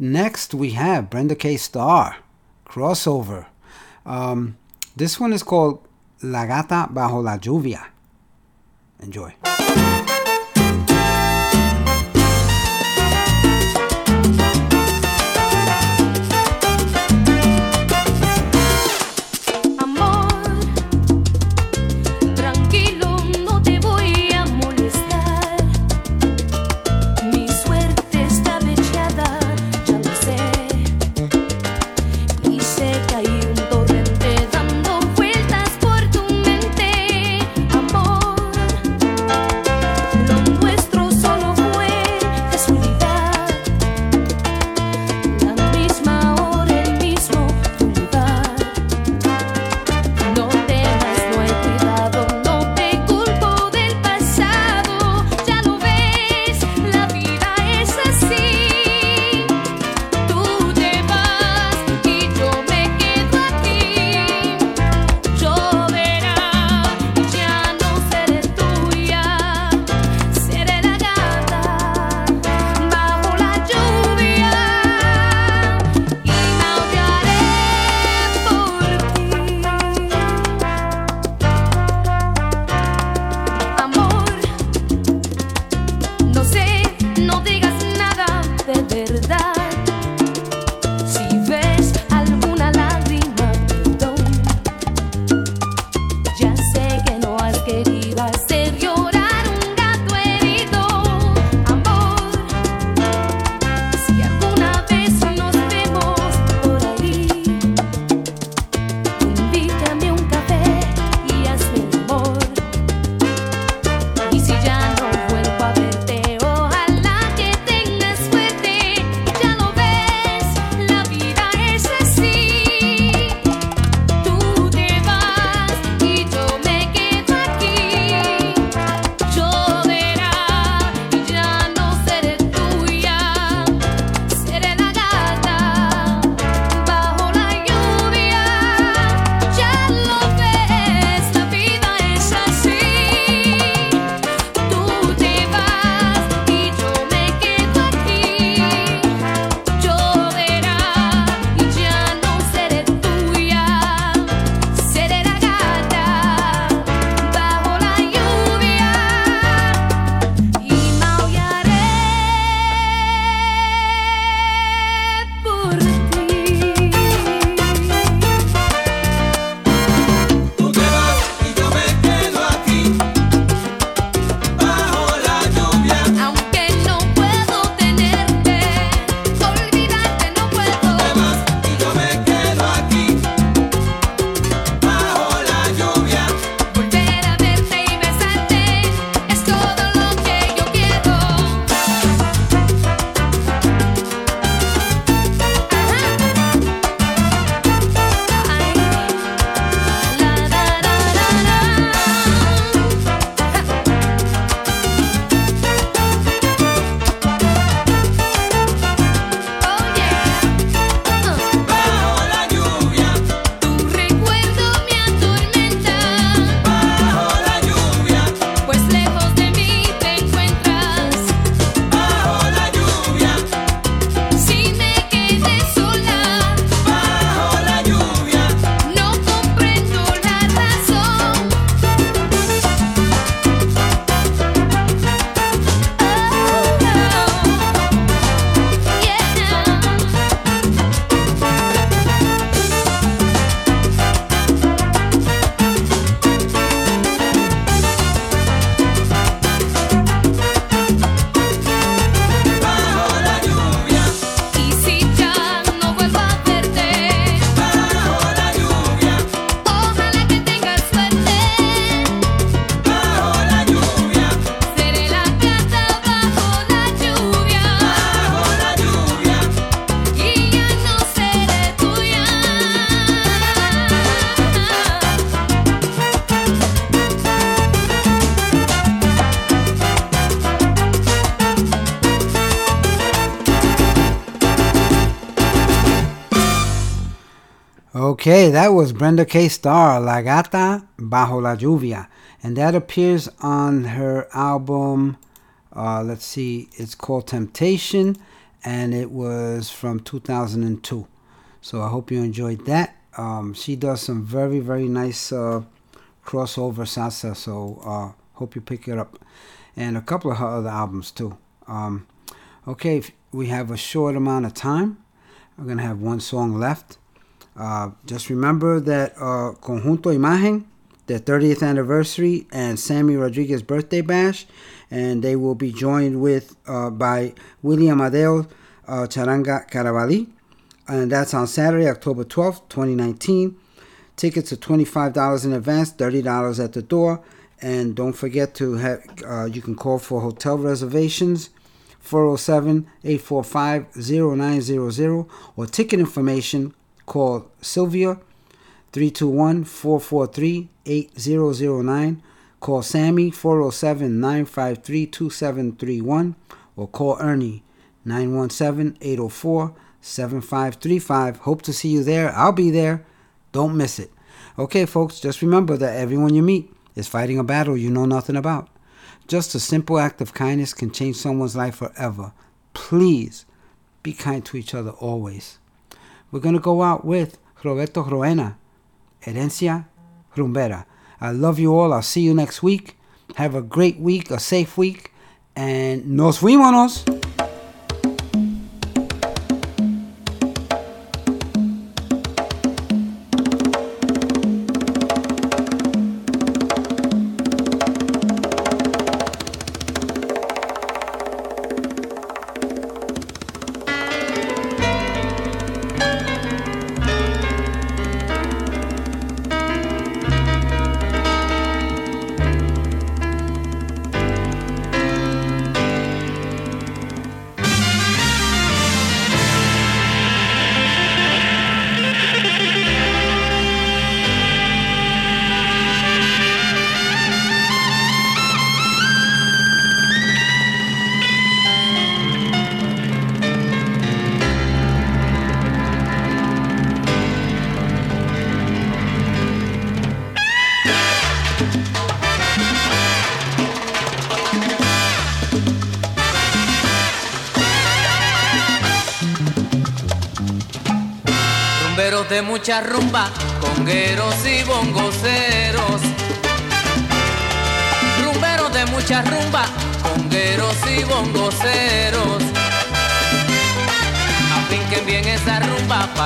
Speaker 16: Next, we have Brenda K. Starr, crossover. Um, this one is called La Gata Bajo la Lluvia. Enjoy.
Speaker 1: Okay, that was Brenda K. Starr, La Gata Bajo la Lluvia. And that appears on her album, uh, let's see, it's called Temptation, and it was from 2002. So I hope you enjoyed that. Um, she does some very, very nice uh, crossover salsa, so uh, hope you pick it up. And a couple of her other albums too. Um, okay, we have a short amount of time. We're going to have one song left. Uh, just remember that uh, Conjunto Imagen, their 30th anniversary, and Sammy Rodriguez birthday bash, and they will be joined with uh, by William Adeo uh, Charanga Carabalí, and that's on Saturday, October 12th, 2019. Tickets are $25 in advance, $30 at the door, and don't forget to have. Uh, you can call for hotel reservations. 407-845-0900 or ticket information call Sylvia 321-443-8009 call Sammy 407-953-2731 or call Ernie 917-804-7535 hope to see you there. I'll be there. Don't miss it. Okay folks just remember that everyone you meet is fighting a battle you know nothing about. Just a simple act of kindness can change someone's life forever. Please be kind to each other always. We're going to go out with Roberto Roena, Herencia Rumbera. I love you all. I'll see you next week. Have a great week, a safe week, and nos fuimos.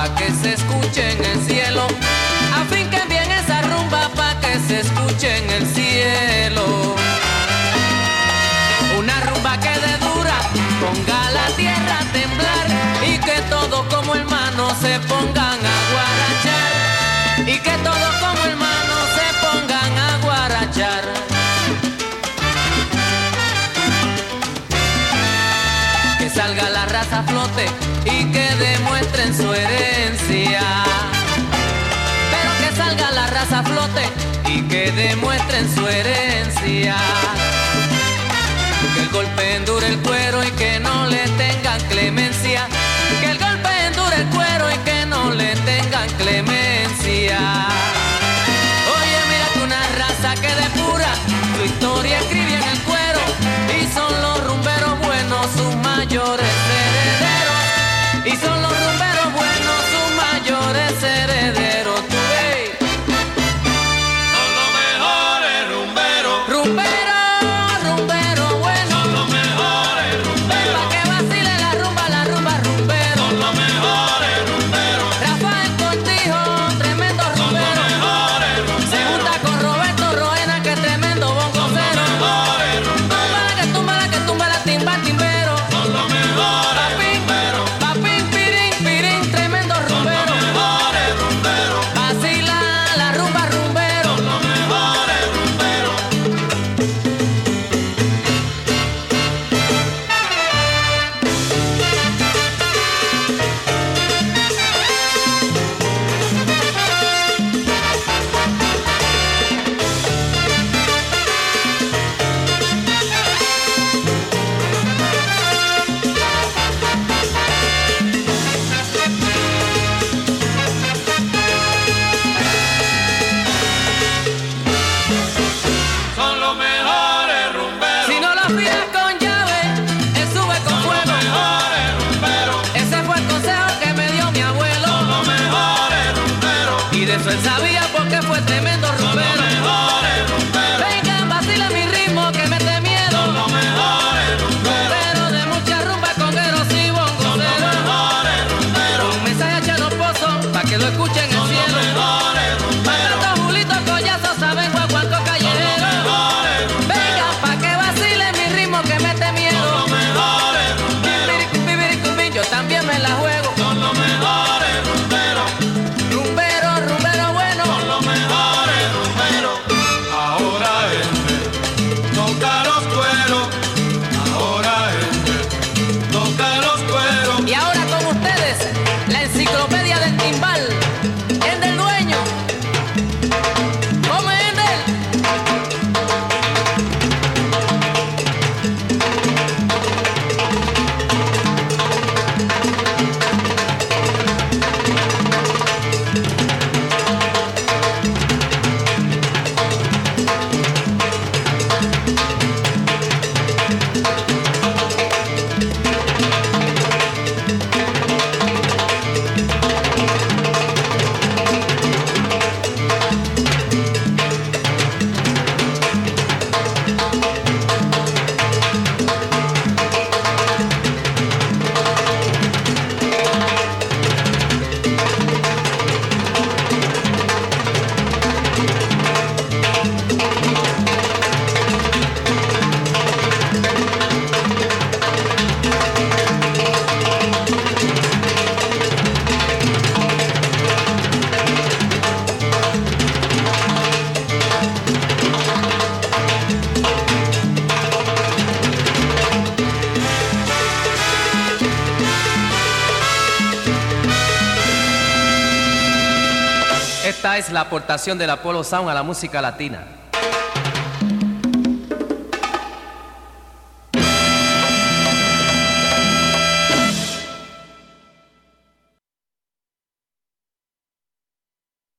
Speaker 9: Que se escuche en el cielo. Afinquen bien esa rumba pa' que se escuche en el cielo. Una rumba que de dura ponga la tierra a temblar y que todos como hermanos se pongan a guarachar y que todos como hermanos a flote y que demuestren su herencia. Pero que salga la raza flote y que demuestren su herencia. Que el golpe endure el cuero y que no le Aportación del Apollo Sound a la música latina.